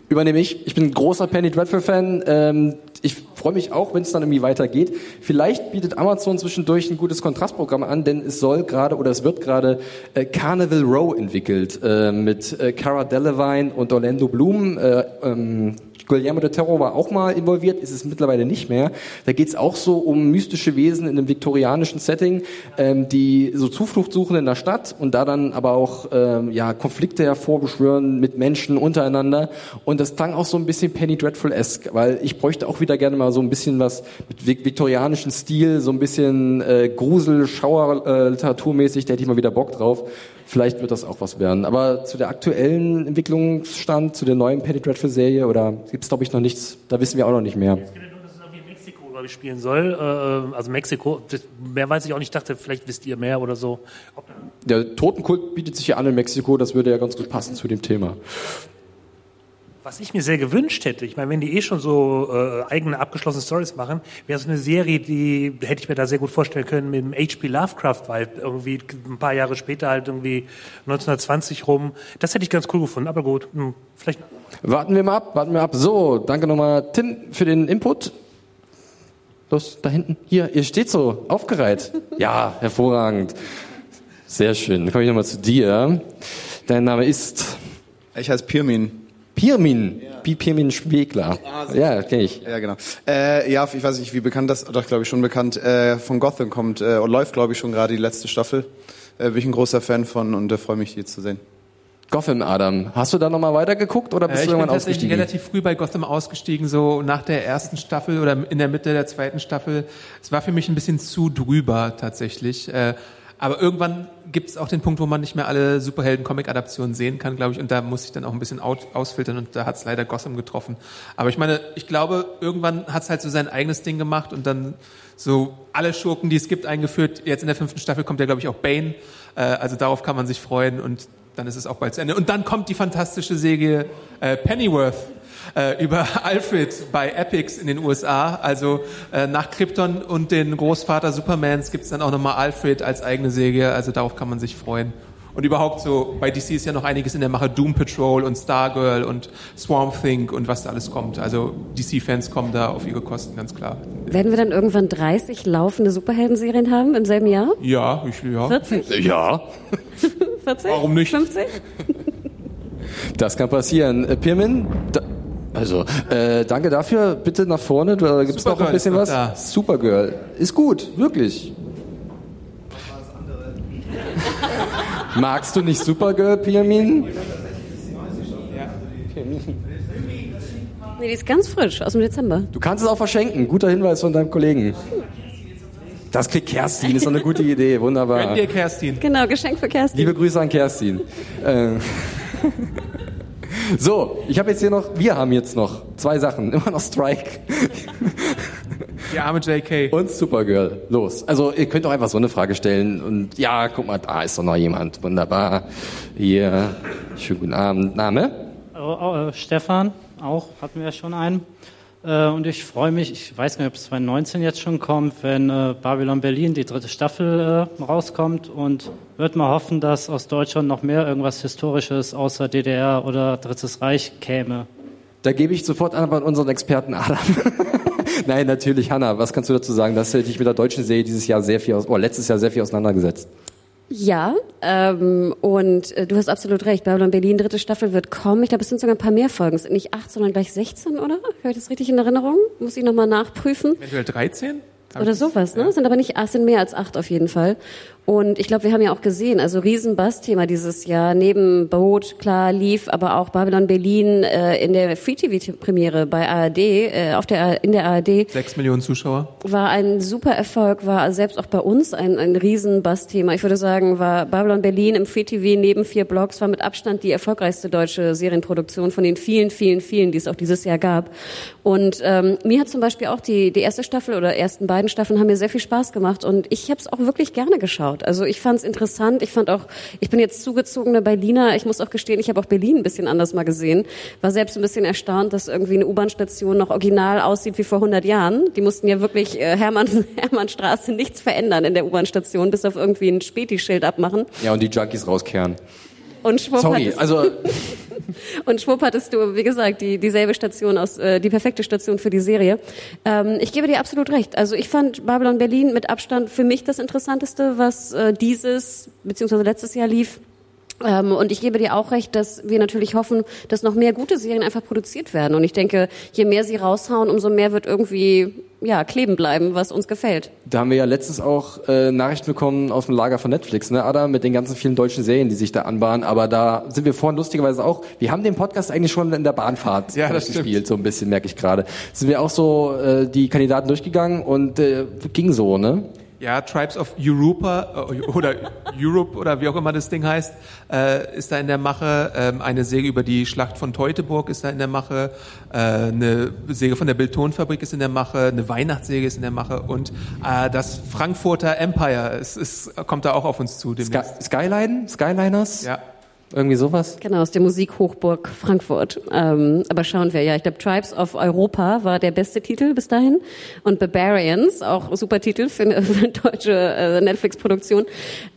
Übernehme ich. Ich bin ein großer Penny Dreadful-Fan. Ähm, ich freue mich auch, wenn es dann irgendwie weitergeht. Vielleicht bietet Amazon zwischendurch ein gutes Kontrastprogramm an, denn es soll gerade oder es wird gerade äh, Carnival Row entwickelt äh, mit äh, Cara Delevingne und Orlando Bloom. Äh, ähm, Guillermo del Toro war auch mal involviert, ist es mittlerweile nicht mehr. Da geht es auch so um mystische Wesen in einem viktorianischen Setting, ähm, die so Zuflucht suchen in der Stadt und da dann aber auch ähm, ja, Konflikte hervorbeschwören mit Menschen untereinander. Und das klang auch so ein bisschen Penny Dreadful-esque, weil ich bräuchte auch wieder gerne mal so ein bisschen was mit vik- viktorianischen Stil, so ein bisschen äh, Grusel, Schauer, äh, da hätte ich mal wieder Bock drauf. Vielleicht wird das auch was werden. Aber zu der aktuellen Entwicklungsstand, zu der neuen Penny Dreadful-Serie, oder gibt es, glaube ich, noch nichts, da wissen wir auch noch nicht mehr. Mexiko, glaube ich, spielen soll. Äh, also Mexiko, mehr weiß ich auch nicht. Ich dachte, vielleicht wisst ihr mehr oder so. Der Totenkult bietet sich ja an in Mexiko, das würde ja ganz gut passen zu dem Thema. Was ich mir sehr gewünscht hätte, ich meine, wenn die eh schon so äh, eigene abgeschlossene Stories machen, wäre so eine Serie, die hätte ich mir da sehr gut vorstellen können mit dem H.P. Lovecraft-Vibe, irgendwie ein paar Jahre später halt irgendwie 1920 rum. Das hätte ich ganz cool gefunden, aber gut, hm, vielleicht Warten wir mal ab, warten wir ab. So, danke nochmal Tim für den Input. Los, da hinten. Hier, ihr steht so, aufgereiht. Ja, hervorragend. Sehr schön. Dann komme ich nochmal zu dir. Dein Name ist? Ich heiße Pirmin. Pirmin? Wie Pirmin Schwegler. Ja, kenne ich. Ja, genau. Äh, ja, ich weiß nicht, wie bekannt das, doch, glaube ich, schon bekannt. Äh, von Gotham kommt, äh, und läuft, glaube ich, schon gerade die letzte Staffel. Äh, bin ich ein großer Fan von und äh, freue mich, die zu sehen. Gotham, Adam. Hast du da nochmal weitergeguckt oder bist Äh, du ich bin irgendwann ausgestiegen? relativ früh bei Gotham ausgestiegen, so nach der ersten Staffel oder in der Mitte der zweiten Staffel. Es war für mich ein bisschen zu drüber tatsächlich. Äh, aber irgendwann gibt es auch den Punkt, wo man nicht mehr alle Superhelden-Comic-Adaptionen sehen kann, glaube ich. Und da muss ich dann auch ein bisschen ausfiltern und da hat es leider Gotham getroffen. Aber ich meine, ich glaube, irgendwann hat es halt so sein eigenes Ding gemacht und dann so alle Schurken, die es gibt, eingeführt. Jetzt in der fünften Staffel kommt ja, glaube ich, auch Bane. Äh, also darauf kann man sich freuen und dann ist es auch bald zu Ende. Und dann kommt die fantastische Serie äh, Pennyworth äh, über Alfred bei Epics in den USA. Also äh, nach Krypton und den Großvater Supermans gibt's dann auch nochmal Alfred als eigene Serie. Also darauf kann man sich freuen. Und überhaupt so, bei DC ist ja noch einiges in der Mache, Doom Patrol und Stargirl und Swamp Thing und was da alles kommt. Also DC-Fans kommen da auf ihre Kosten, ganz klar. Werden wir dann irgendwann 30 laufende Superhelden-Serien haben im selben Jahr? Ja, ich, ja. 40? Ja. 40? Warum nicht? 50? Das kann passieren. Äh, Pirmin, da, also äh, danke dafür. Bitte nach vorne. Da gibt's noch ein bisschen was. da. Supergirl ist gut, wirklich. Magst du nicht Supergirl, Pirmin? Nee, die ist ganz frisch, aus dem Dezember. Du kannst es auch verschenken. Guter Hinweis von deinem Kollegen. Das kriegt Kerstin, ist doch eine gute Idee. Wunderbar. Gönn dir, Kerstin. Genau, Geschenk für Kerstin. Liebe Grüße an Kerstin. So, ich habe jetzt hier noch, wir haben jetzt noch zwei Sachen. Immer noch Strike Die arme JK. und Supergirl. Los. Also ihr könnt auch einfach so eine Frage stellen und ja, guck mal, da ist doch noch jemand. Wunderbar. Hier, schönen guten Abend. Name? Oh, oh, Stefan, auch hatten wir ja schon einen. Äh, und ich freue mich, ich weiß nicht, ob es 2019 jetzt schon kommt, wenn äh, Babylon Berlin, die dritte Staffel, äh, rauskommt. Und würde mal hoffen, dass aus Deutschland noch mehr irgendwas Historisches außer DDR oder Drittes Reich käme. Da gebe ich sofort an an unseren Experten Adam. Nein, natürlich, Hanna, was kannst du dazu sagen? dass du dich mit der deutschen Serie dieses Jahr sehr viel, aus, oder letztes Jahr sehr viel auseinandergesetzt. Ja, ähm, und äh, du hast absolut recht. Babylon Berlin, dritte Staffel wird kommen. Ich glaube, es sind sogar ein paar mehr Folgen. Es sind nicht acht, sondern gleich 16, oder? Habe ich das richtig in Erinnerung? Muss ich nochmal nachprüfen. Eventuell 13? Oder sowas, ne? Sind aber nicht, ah, es sind mehr als acht auf jeden Fall. Und ich glaube, wir haben ja auch gesehen, also Riesen-Bass-Thema dieses Jahr, neben Boot, klar, lief, aber auch Babylon Berlin äh, in der Free-TV-Premiere bei ARD, äh, auf der, in der ARD, Sechs Millionen Zuschauer. war ein super Erfolg, war selbst auch bei uns ein, ein Riesen-Bass-Thema. Ich würde sagen, war Babylon Berlin im Free-TV neben vier Blogs, war mit Abstand die erfolgreichste deutsche Serienproduktion von den vielen, vielen, vielen, die es auch dieses Jahr gab. Und ähm, mir hat zum Beispiel auch die, die erste Staffel oder ersten beiden Staffeln haben mir sehr viel Spaß gemacht und ich habe es auch wirklich gerne geschaut. Also ich fand es interessant. Ich fand auch, ich bin jetzt zugezogene Berliner. Ich muss auch gestehen, ich habe auch Berlin ein bisschen anders mal gesehen. War selbst ein bisschen erstaunt, dass irgendwie eine U-Bahn-Station noch original aussieht wie vor 100 Jahren. Die mussten ja wirklich äh, Hermann, Hermannstraße nichts verändern in der U-Bahn-Station, bis auf irgendwie ein Späti-Schild abmachen. Ja, und die Junkies rauskehren. Und schwupp Sorry, hattest, also und schwupp hattest du, wie gesagt, die, dieselbe Station aus, äh, die perfekte Station für die Serie. Ähm, ich gebe dir absolut recht. Also ich fand Babylon Berlin mit Abstand für mich das Interessanteste, was äh, dieses beziehungsweise letztes Jahr lief. Ähm, und ich gebe dir auch recht, dass wir natürlich hoffen, dass noch mehr gute Serien einfach produziert werden. Und ich denke, je mehr sie raushauen, umso mehr wird irgendwie ja kleben bleiben, was uns gefällt. Da haben wir ja letztens auch äh, Nachrichten bekommen aus dem Lager von Netflix, ne, Adam, mit den ganzen vielen deutschen Serien, die sich da anbahnen. Aber da sind wir vorhin lustigerweise auch, wir haben den Podcast eigentlich schon in der Bahnfahrt Ja, das gespielt, so ein bisschen, merke ich gerade. Sind wir auch so äh, die Kandidaten durchgegangen und äh, ging so, ne? Ja, Tribes of Europa äh, oder Europe oder wie auch immer das Ding heißt, äh, ist da in der Mache. Ähm, eine Serie über die Schlacht von Teutoburg ist da in der Mache. Äh, eine Serie von der Bildtonfabrik ist in der Mache. Eine Weihnachtsserie ist in der Mache. Und äh, das Frankfurter Empire ist, ist, kommt da auch auf uns zu. Sky Skyline? Skyliners? Ja. Irgendwie sowas? Genau, aus der Musikhochburg Frankfurt. Ähm, aber schauen wir, ja, ich glaube, Tribes of Europa war der beste Titel bis dahin. Und Barbarians, auch super Titel für eine, für eine deutsche äh, Netflix-Produktion.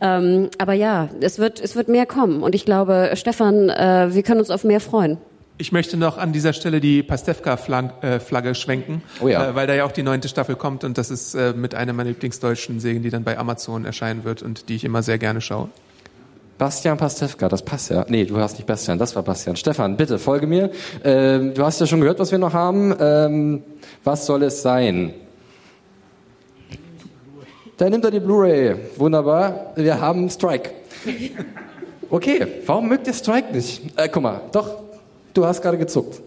Ähm, aber ja, es wird, es wird mehr kommen. Und ich glaube, Stefan, äh, wir können uns auf mehr freuen. Ich möchte noch an dieser Stelle die Pastewka-Flagge schwenken, Oh ja. äh, weil da ja auch die neunte Staffel kommt und das ist äh, mit einer meiner Lieblingsdeutschen Serien, die dann bei Amazon erscheinen wird und die ich immer sehr gerne schaue. Bastian Pastewka, das passt ja. Nee, du hast nicht Bastian, das war Bastian. Stefan, bitte, folge mir. Ähm, du hast ja schon gehört, was wir noch haben. Ähm, was soll es sein? Da nimmt er die Blu-ray. Wunderbar. Wir haben Strike. Okay, warum mögt ihr Strike nicht? Äh, guck mal, doch, du hast gerade gezuckt.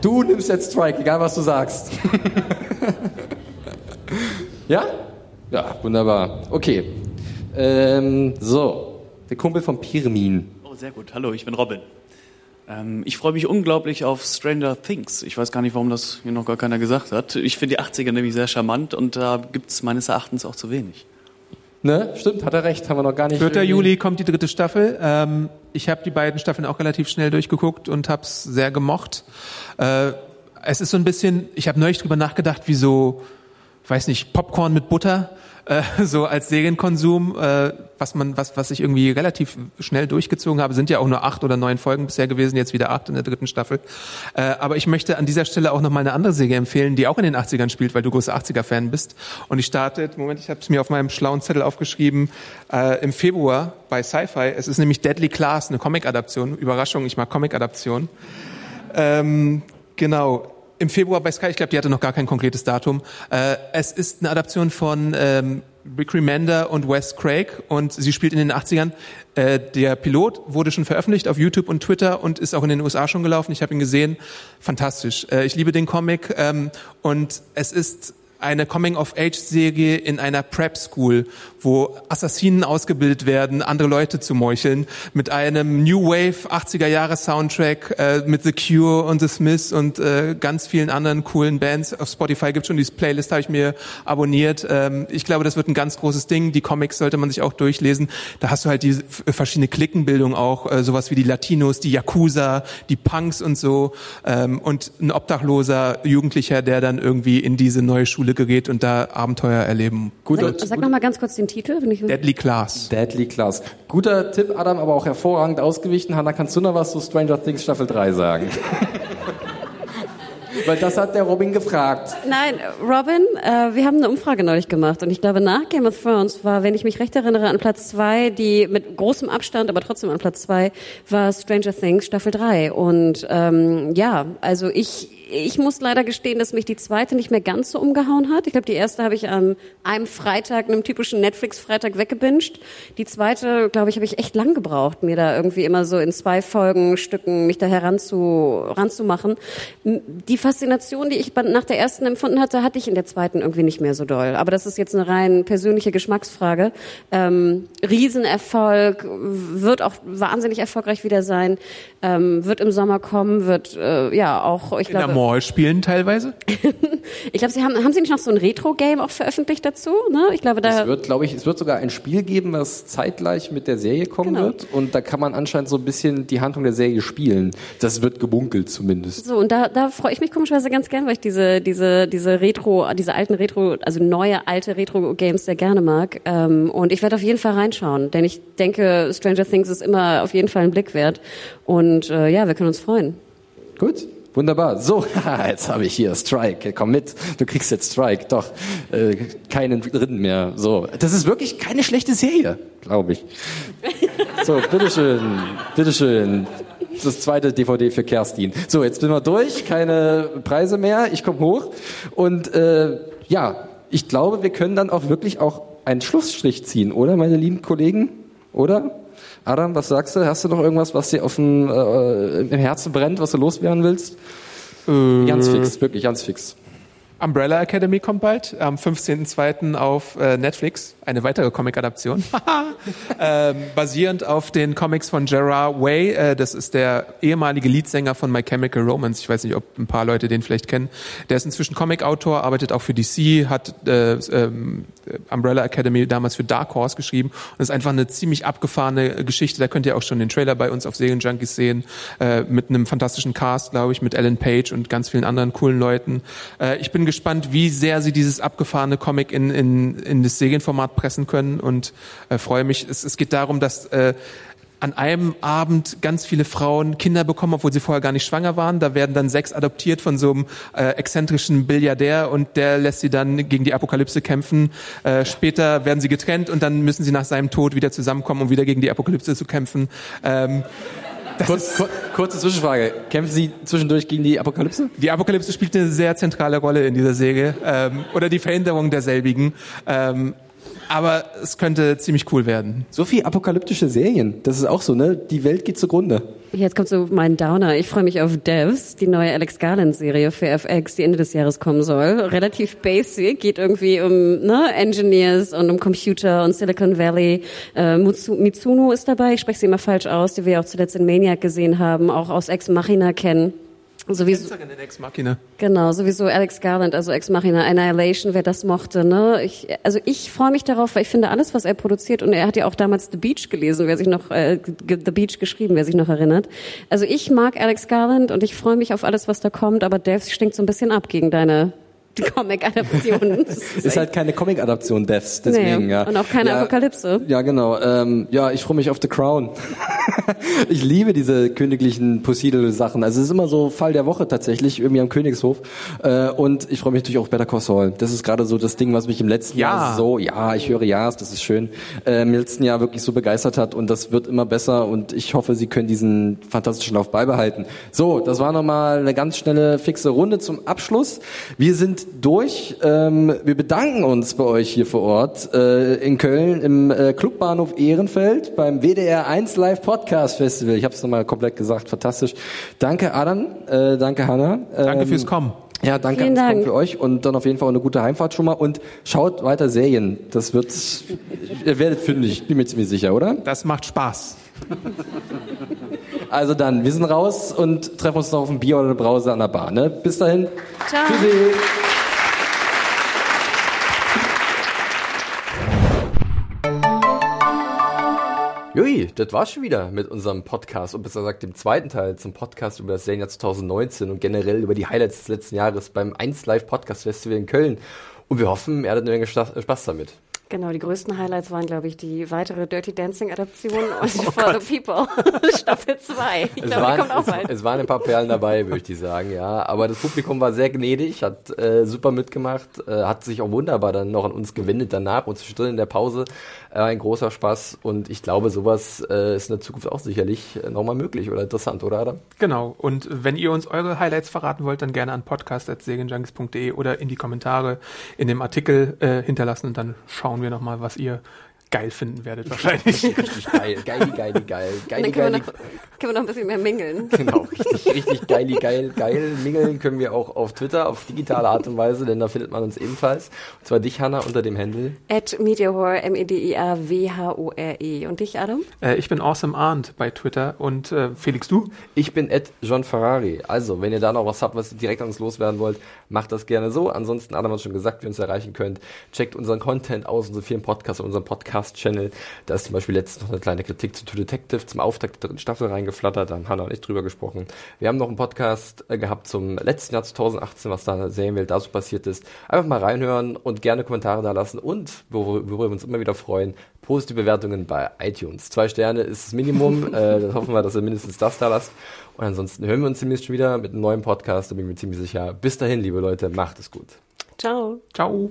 Du nimmst jetzt Strike, egal was du sagst. ja? Ja, wunderbar. Okay. Ähm, so, der Kumpel von Pirmin. Oh, sehr gut. Hallo, ich bin Robin. Ähm, ich freue mich unglaublich auf Stranger Things. Ich weiß gar nicht, warum das hier noch gar keiner gesagt hat. Ich finde die 80er nämlich sehr charmant und da gibt es meines Erachtens auch zu wenig. Ne, stimmt, hat er recht, haben wir noch gar nicht. 4. irgendwie- Juli kommt die dritte Staffel. Ähm, ich habe die beiden Staffeln auch relativ schnell durchgeguckt und habe es sehr gemocht. Äh, es ist so ein bisschen, ich habe neulich drüber nachgedacht, wie so, weiß nicht, Popcorn mit Butter, äh, so als Serienkonsum, äh, was man, was, was ich irgendwie relativ schnell durchgezogen habe, sind ja auch nur acht oder neun Folgen bisher gewesen, jetzt wieder acht in der dritten Staffel. Äh, aber ich möchte an dieser Stelle auch noch mal eine andere Serie empfehlen, die auch in den 80ern spielt, weil du großer 80er-Fan bist. Und ich starte, Moment, ich habe es mir auf meinem schlauen Zettel aufgeschrieben, äh, im Februar bei Sci-Fi. Es ist nämlich Deadly Class, eine Comic-Adaption. Überraschung, ich mag Comic-Adaption. Ähm, genau. Im Februar bei Sky, ich glaube, die hatte noch gar kein konkretes Datum. Äh, es ist eine Adaption von ähm, Rick Remender und Wes Craig und sie spielt in den 80ern. Äh, der Pilot wurde schon veröffentlicht auf YouTube und Twitter und ist auch in den USA schon gelaufen. Ich habe ihn gesehen. Fantastisch. Äh, ich liebe den Comic ähm, und es ist eine Coming-of-Age-Serie in einer Prep-School, wo Assassinen ausgebildet werden, andere Leute zu meucheln, mit einem New Wave 80er-Jahre-Soundtrack, äh, mit The Cure und The Smiths und äh, ganz vielen anderen coolen Bands. Auf Spotify gibt schon diese Playlist, habe ich mir abonniert. Ähm, ich glaube, das wird ein ganz großes Ding. Die Comics sollte man sich auch durchlesen. Da hast du halt diese verschiedene Klickenbildung auch, äh, sowas wie die Latinos, die Yakuza, die Punks und so. Ähm, und ein obdachloser Jugendlicher, der dann irgendwie in diese neue Schule gerät und da Abenteuer erleben. Sag, sag noch mal ganz kurz den Titel. Wenn ich Deadly Class. Deadly Class. Guter Tipp, Adam, aber auch hervorragend ausgewichen. Hanna, kannst du noch was zu Stranger Things Staffel 3 sagen? Weil das hat der Robin gefragt. Nein, Robin, äh, wir haben eine Umfrage neulich gemacht und ich glaube nach Game of Thrones war, wenn ich mich recht erinnere, an Platz zwei, die mit großem Abstand, aber trotzdem an Platz zwei, war Stranger Things Staffel 3. Und ähm, ja, also ich ich muss leider gestehen, dass mich die zweite nicht mehr ganz so umgehauen hat. Ich glaube, die erste habe ich an einem Freitag, einem typischen Netflix-Freitag weggebinged. Die zweite, glaube ich, habe ich echt lang gebraucht, mir da irgendwie immer so in zwei Folgen Stücken mich da heranzu, ranzumachen. Die Faszination, die ich nach der ersten empfunden hatte, hatte ich in der zweiten irgendwie nicht mehr so doll. Aber das ist jetzt eine rein persönliche Geschmacksfrage. Ähm, Riesenerfolg, wird auch wahnsinnig erfolgreich wieder sein, ähm, wird im Sommer kommen, wird äh, ja auch, ich In der glaube, Mall spielen teilweise. ich glaube, sie haben, haben sie nicht noch so ein Retro-Game auch veröffentlicht dazu? Ne? Ich glaube, da Es wird, glaube ich, es wird sogar ein Spiel geben, was zeitgleich mit der Serie kommen Genau. wird. Und da kann man anscheinend so ein bisschen die Handlung der Serie spielen. Das wird gebunkelt zumindest. So, und da, da freue ich mich komischerweise ganz gern, weil ich diese, diese, diese Retro, diese alten Retro, also neue, alte Retro-Games sehr gerne mag. Ähm, und ich werde auf jeden Fall reinschauen, denn ich denke, Stranger Things ist immer auf jeden Fall ein Blick wert. Und äh, ja, wir können uns freuen. Gut. Wunderbar. So, jetzt habe ich hier Strike. Komm mit. Du kriegst jetzt Strike. Doch, äh, keinen dritten mehr. So, das ist wirklich keine schlechte Serie, glaube ich. So, bitteschön, bitteschön. Das zweite DVD für Kerstin. So, jetzt sind wir durch. Keine Preise mehr. Ich komme hoch. Und äh, ja, ich glaube, wir können dann auch wirklich auch einen Schlussstrich ziehen, oder, meine lieben Kollegen? Oder? Adam, was sagst du? Hast du noch irgendwas, was dir auf dem, äh, im Herzen brennt, was du loswerden willst? Ganz fix, wirklich ganz fix. Umbrella Academy kommt bald, am 15.02. auf äh, Netflix, eine weitere Comic-Adaption. ähm, basierend auf den Comics von Gerard Way, äh, das ist der ehemalige Leadsänger von My Chemical Romance. Ich weiß nicht, ob ein paar Leute den vielleicht kennen. Der ist inzwischen Comic-Autor, arbeitet auch für DC, hat äh, ähm, Umbrella Academy damals für Dark Horse geschrieben und ist einfach eine ziemlich abgefahrene Geschichte. Da könnt ihr auch schon den Trailer bei uns auf Serienjunkies sehen, äh, mit einem fantastischen Cast, glaube ich, mit Ellen Page und ganz vielen anderen coolen Leuten. Äh, ich bin gespannt, wie sehr sie dieses abgefahrene Comic in, in, in das Serienformat pressen können und äh, freue mich. Es, es geht darum, dass äh, an einem Abend ganz viele Frauen Kinder bekommen, obwohl sie vorher gar nicht schwanger waren. Da werden dann sechs adoptiert von so einem äh, exzentrischen Billiardär und der lässt sie dann gegen die Apokalypse kämpfen. Äh, später werden sie getrennt und dann müssen sie nach seinem Tod wieder zusammenkommen, um wieder gegen die Apokalypse zu kämpfen. Ähm, Kurz, kur kurze Zwischenfrage. Kämpfen Sie zwischendurch gegen die Apokalypse? Die Apokalypse spielt eine sehr zentrale Rolle in dieser Serie. Ähm, oder die Verhinderung derselbigen. Ähm, aber es könnte ziemlich cool werden. So viel apokalyptische Serien. Das ist auch so, ne? Die Welt geht zugrunde. Jetzt kommt so mein Downer. Ich freue mich auf Devs, die neue Alex Garland-Serie für FX, die Ende des Jahres kommen soll. Relativ basic, geht irgendwie um ne, Engineers und um Computer und Silicon Valley. Äh, Mitsuno ist dabei, ich spreche sie immer falsch aus, die wir auch zuletzt in Maniac gesehen haben, auch aus Ex Machina kennen. Sowieso, in Ex Machina. Genau, sowieso Alex Garland, also Ex Machina, Annihilation, wer das mochte. Ne? Ich, also ich freue mich darauf, weil ich finde alles, was er produziert, und er hat ja auch damals The Beach gelesen, wer sich noch, äh, The Beach geschrieben, wer sich noch erinnert. Also ich mag Alex Garland und ich freue mich auf alles, was da kommt, aber Devs stinkt so ein bisschen ab gegen deine Comic-Adaption. ist, ist halt keine Comic-Adaption, Devs, deswegen, nee. ja. Und auch keine ja, Apokalypse. Ja, genau. Ähm, ja, ich freue mich auf The Crown. ich liebe diese königlichen Posidel-Sachen. Also es ist immer so Fall der Woche tatsächlich, irgendwie am Königshof. Äh, und ich freue mich natürlich auch auf Better Call Saul. Das ist gerade so das Ding, was mich im letzten Ja. Jahr so, ja, ich höre Ja's, das ist schön, äh, im letzten Jahr wirklich so begeistert hat und das wird immer besser und ich hoffe, Sie können diesen fantastischen Lauf beibehalten. So, das war nochmal eine ganz schnelle, fixe Runde zum Abschluss. Wir sind durch. Ähm, wir bedanken uns bei euch hier vor Ort äh, in Köln im äh, Clubbahnhof Ehrenfeld beim WDR 1 Live Podcast Festival. Ich habe es nochmal komplett gesagt, fantastisch. Danke Adam, äh, danke Hanna. Danke Ähm, fürs Kommen. Ja, danke Vielen Dank. für euch und dann auf jeden Fall auch eine gute Heimfahrt schon mal und schaut weiter Serien. Das wird, ihr werdet fündig, bin mir ziemlich sicher, oder? Das macht Spaß. Also dann, wir sind raus und treffen uns noch auf ein Bier oder eine Brause an der Bar. Ne? Bis dahin. Ciao. Tschüssi. Jui, das war's schon wieder mit unserem Podcast und besser gesagt dem zweiten Teil zum Podcast über das Serienjahr 2019 und generell über die Highlights des letzten Jahres beim 1 Live Podcast Festival in Köln. Und wir hoffen, ihr hattet eine Menge Spaß damit. Genau, die größten Highlights waren, glaube ich, die weitere Dirty Dancing-Adaption und For the People, Staffel 2. Ich Es glaube, die waren, kommt auch es, bald. es waren ein paar Perlen dabei, würde ich die sagen, ja. Aber das Publikum war sehr gnädig, hat äh, super mitgemacht, äh, hat sich auch wunderbar dann noch an uns gewendet danach und zwischendrin in der Pause. Äh, ein großer Spaß und ich glaube, sowas äh, ist in der Zukunft auch sicherlich äh, nochmal möglich oder interessant, oder Adam? Genau. Und wenn ihr uns eure Highlights verraten wollt, dann gerne an podcast.segenjunkies.de oder in die Kommentare in dem Artikel äh, hinterlassen und dann schauen wir nochmal, was ihr geil finden werdet wahrscheinlich. Richtig geil, geil, geil, geil, Und geil, dann können wir, geil. noch, können wir noch ein bisschen mehr mingeln. Genau, richtig, richtig geil, geil, geil. Mingeln können wir auch auf Twitter, auf digitale Art und Weise, denn da findet man uns ebenfalls. Und zwar dich, Hanna, unter dem Handle. At Mediahore, M-E-D-I-A-W-H-O-R-E. Und dich, Adam? äh, ich bin Awesome Arndt bei Twitter und äh, Felix, du? Ich bin Ed John Ferrari. Also, wenn ihr da noch was habt, was ihr direkt an uns loswerden wollt, macht das gerne so. Ansonsten, Adam hat schon gesagt, wie ihr uns erreichen könnt. Checkt unseren Content aus, unsere vielen Podcasts unseren Podcast-Channel. Da ist zum Beispiel letztens noch eine kleine Kritik zu True Detective zum Auftakt der dritten Staffel reingeflattert. Da haben Hanna und ich drüber gesprochen. Wir haben noch einen Podcast äh, gehabt zum letzten Jahr 2018, was da der Serienwelt da so passiert ist. Einfach mal reinhören und gerne Kommentare da lassen und, worüber wir uns immer wieder freuen, positive Bewertungen bei iTunes. Zwei Sterne ist das Minimum. äh, dann hoffen wir, dass ihr mindestens das da lasst. Und ansonsten hören wir uns demnächst schon wieder mit einem neuen Podcast. Da bin ich mir ziemlich sicher. Bis dahin, liebe Leute, macht es gut. Ciao. Ciao.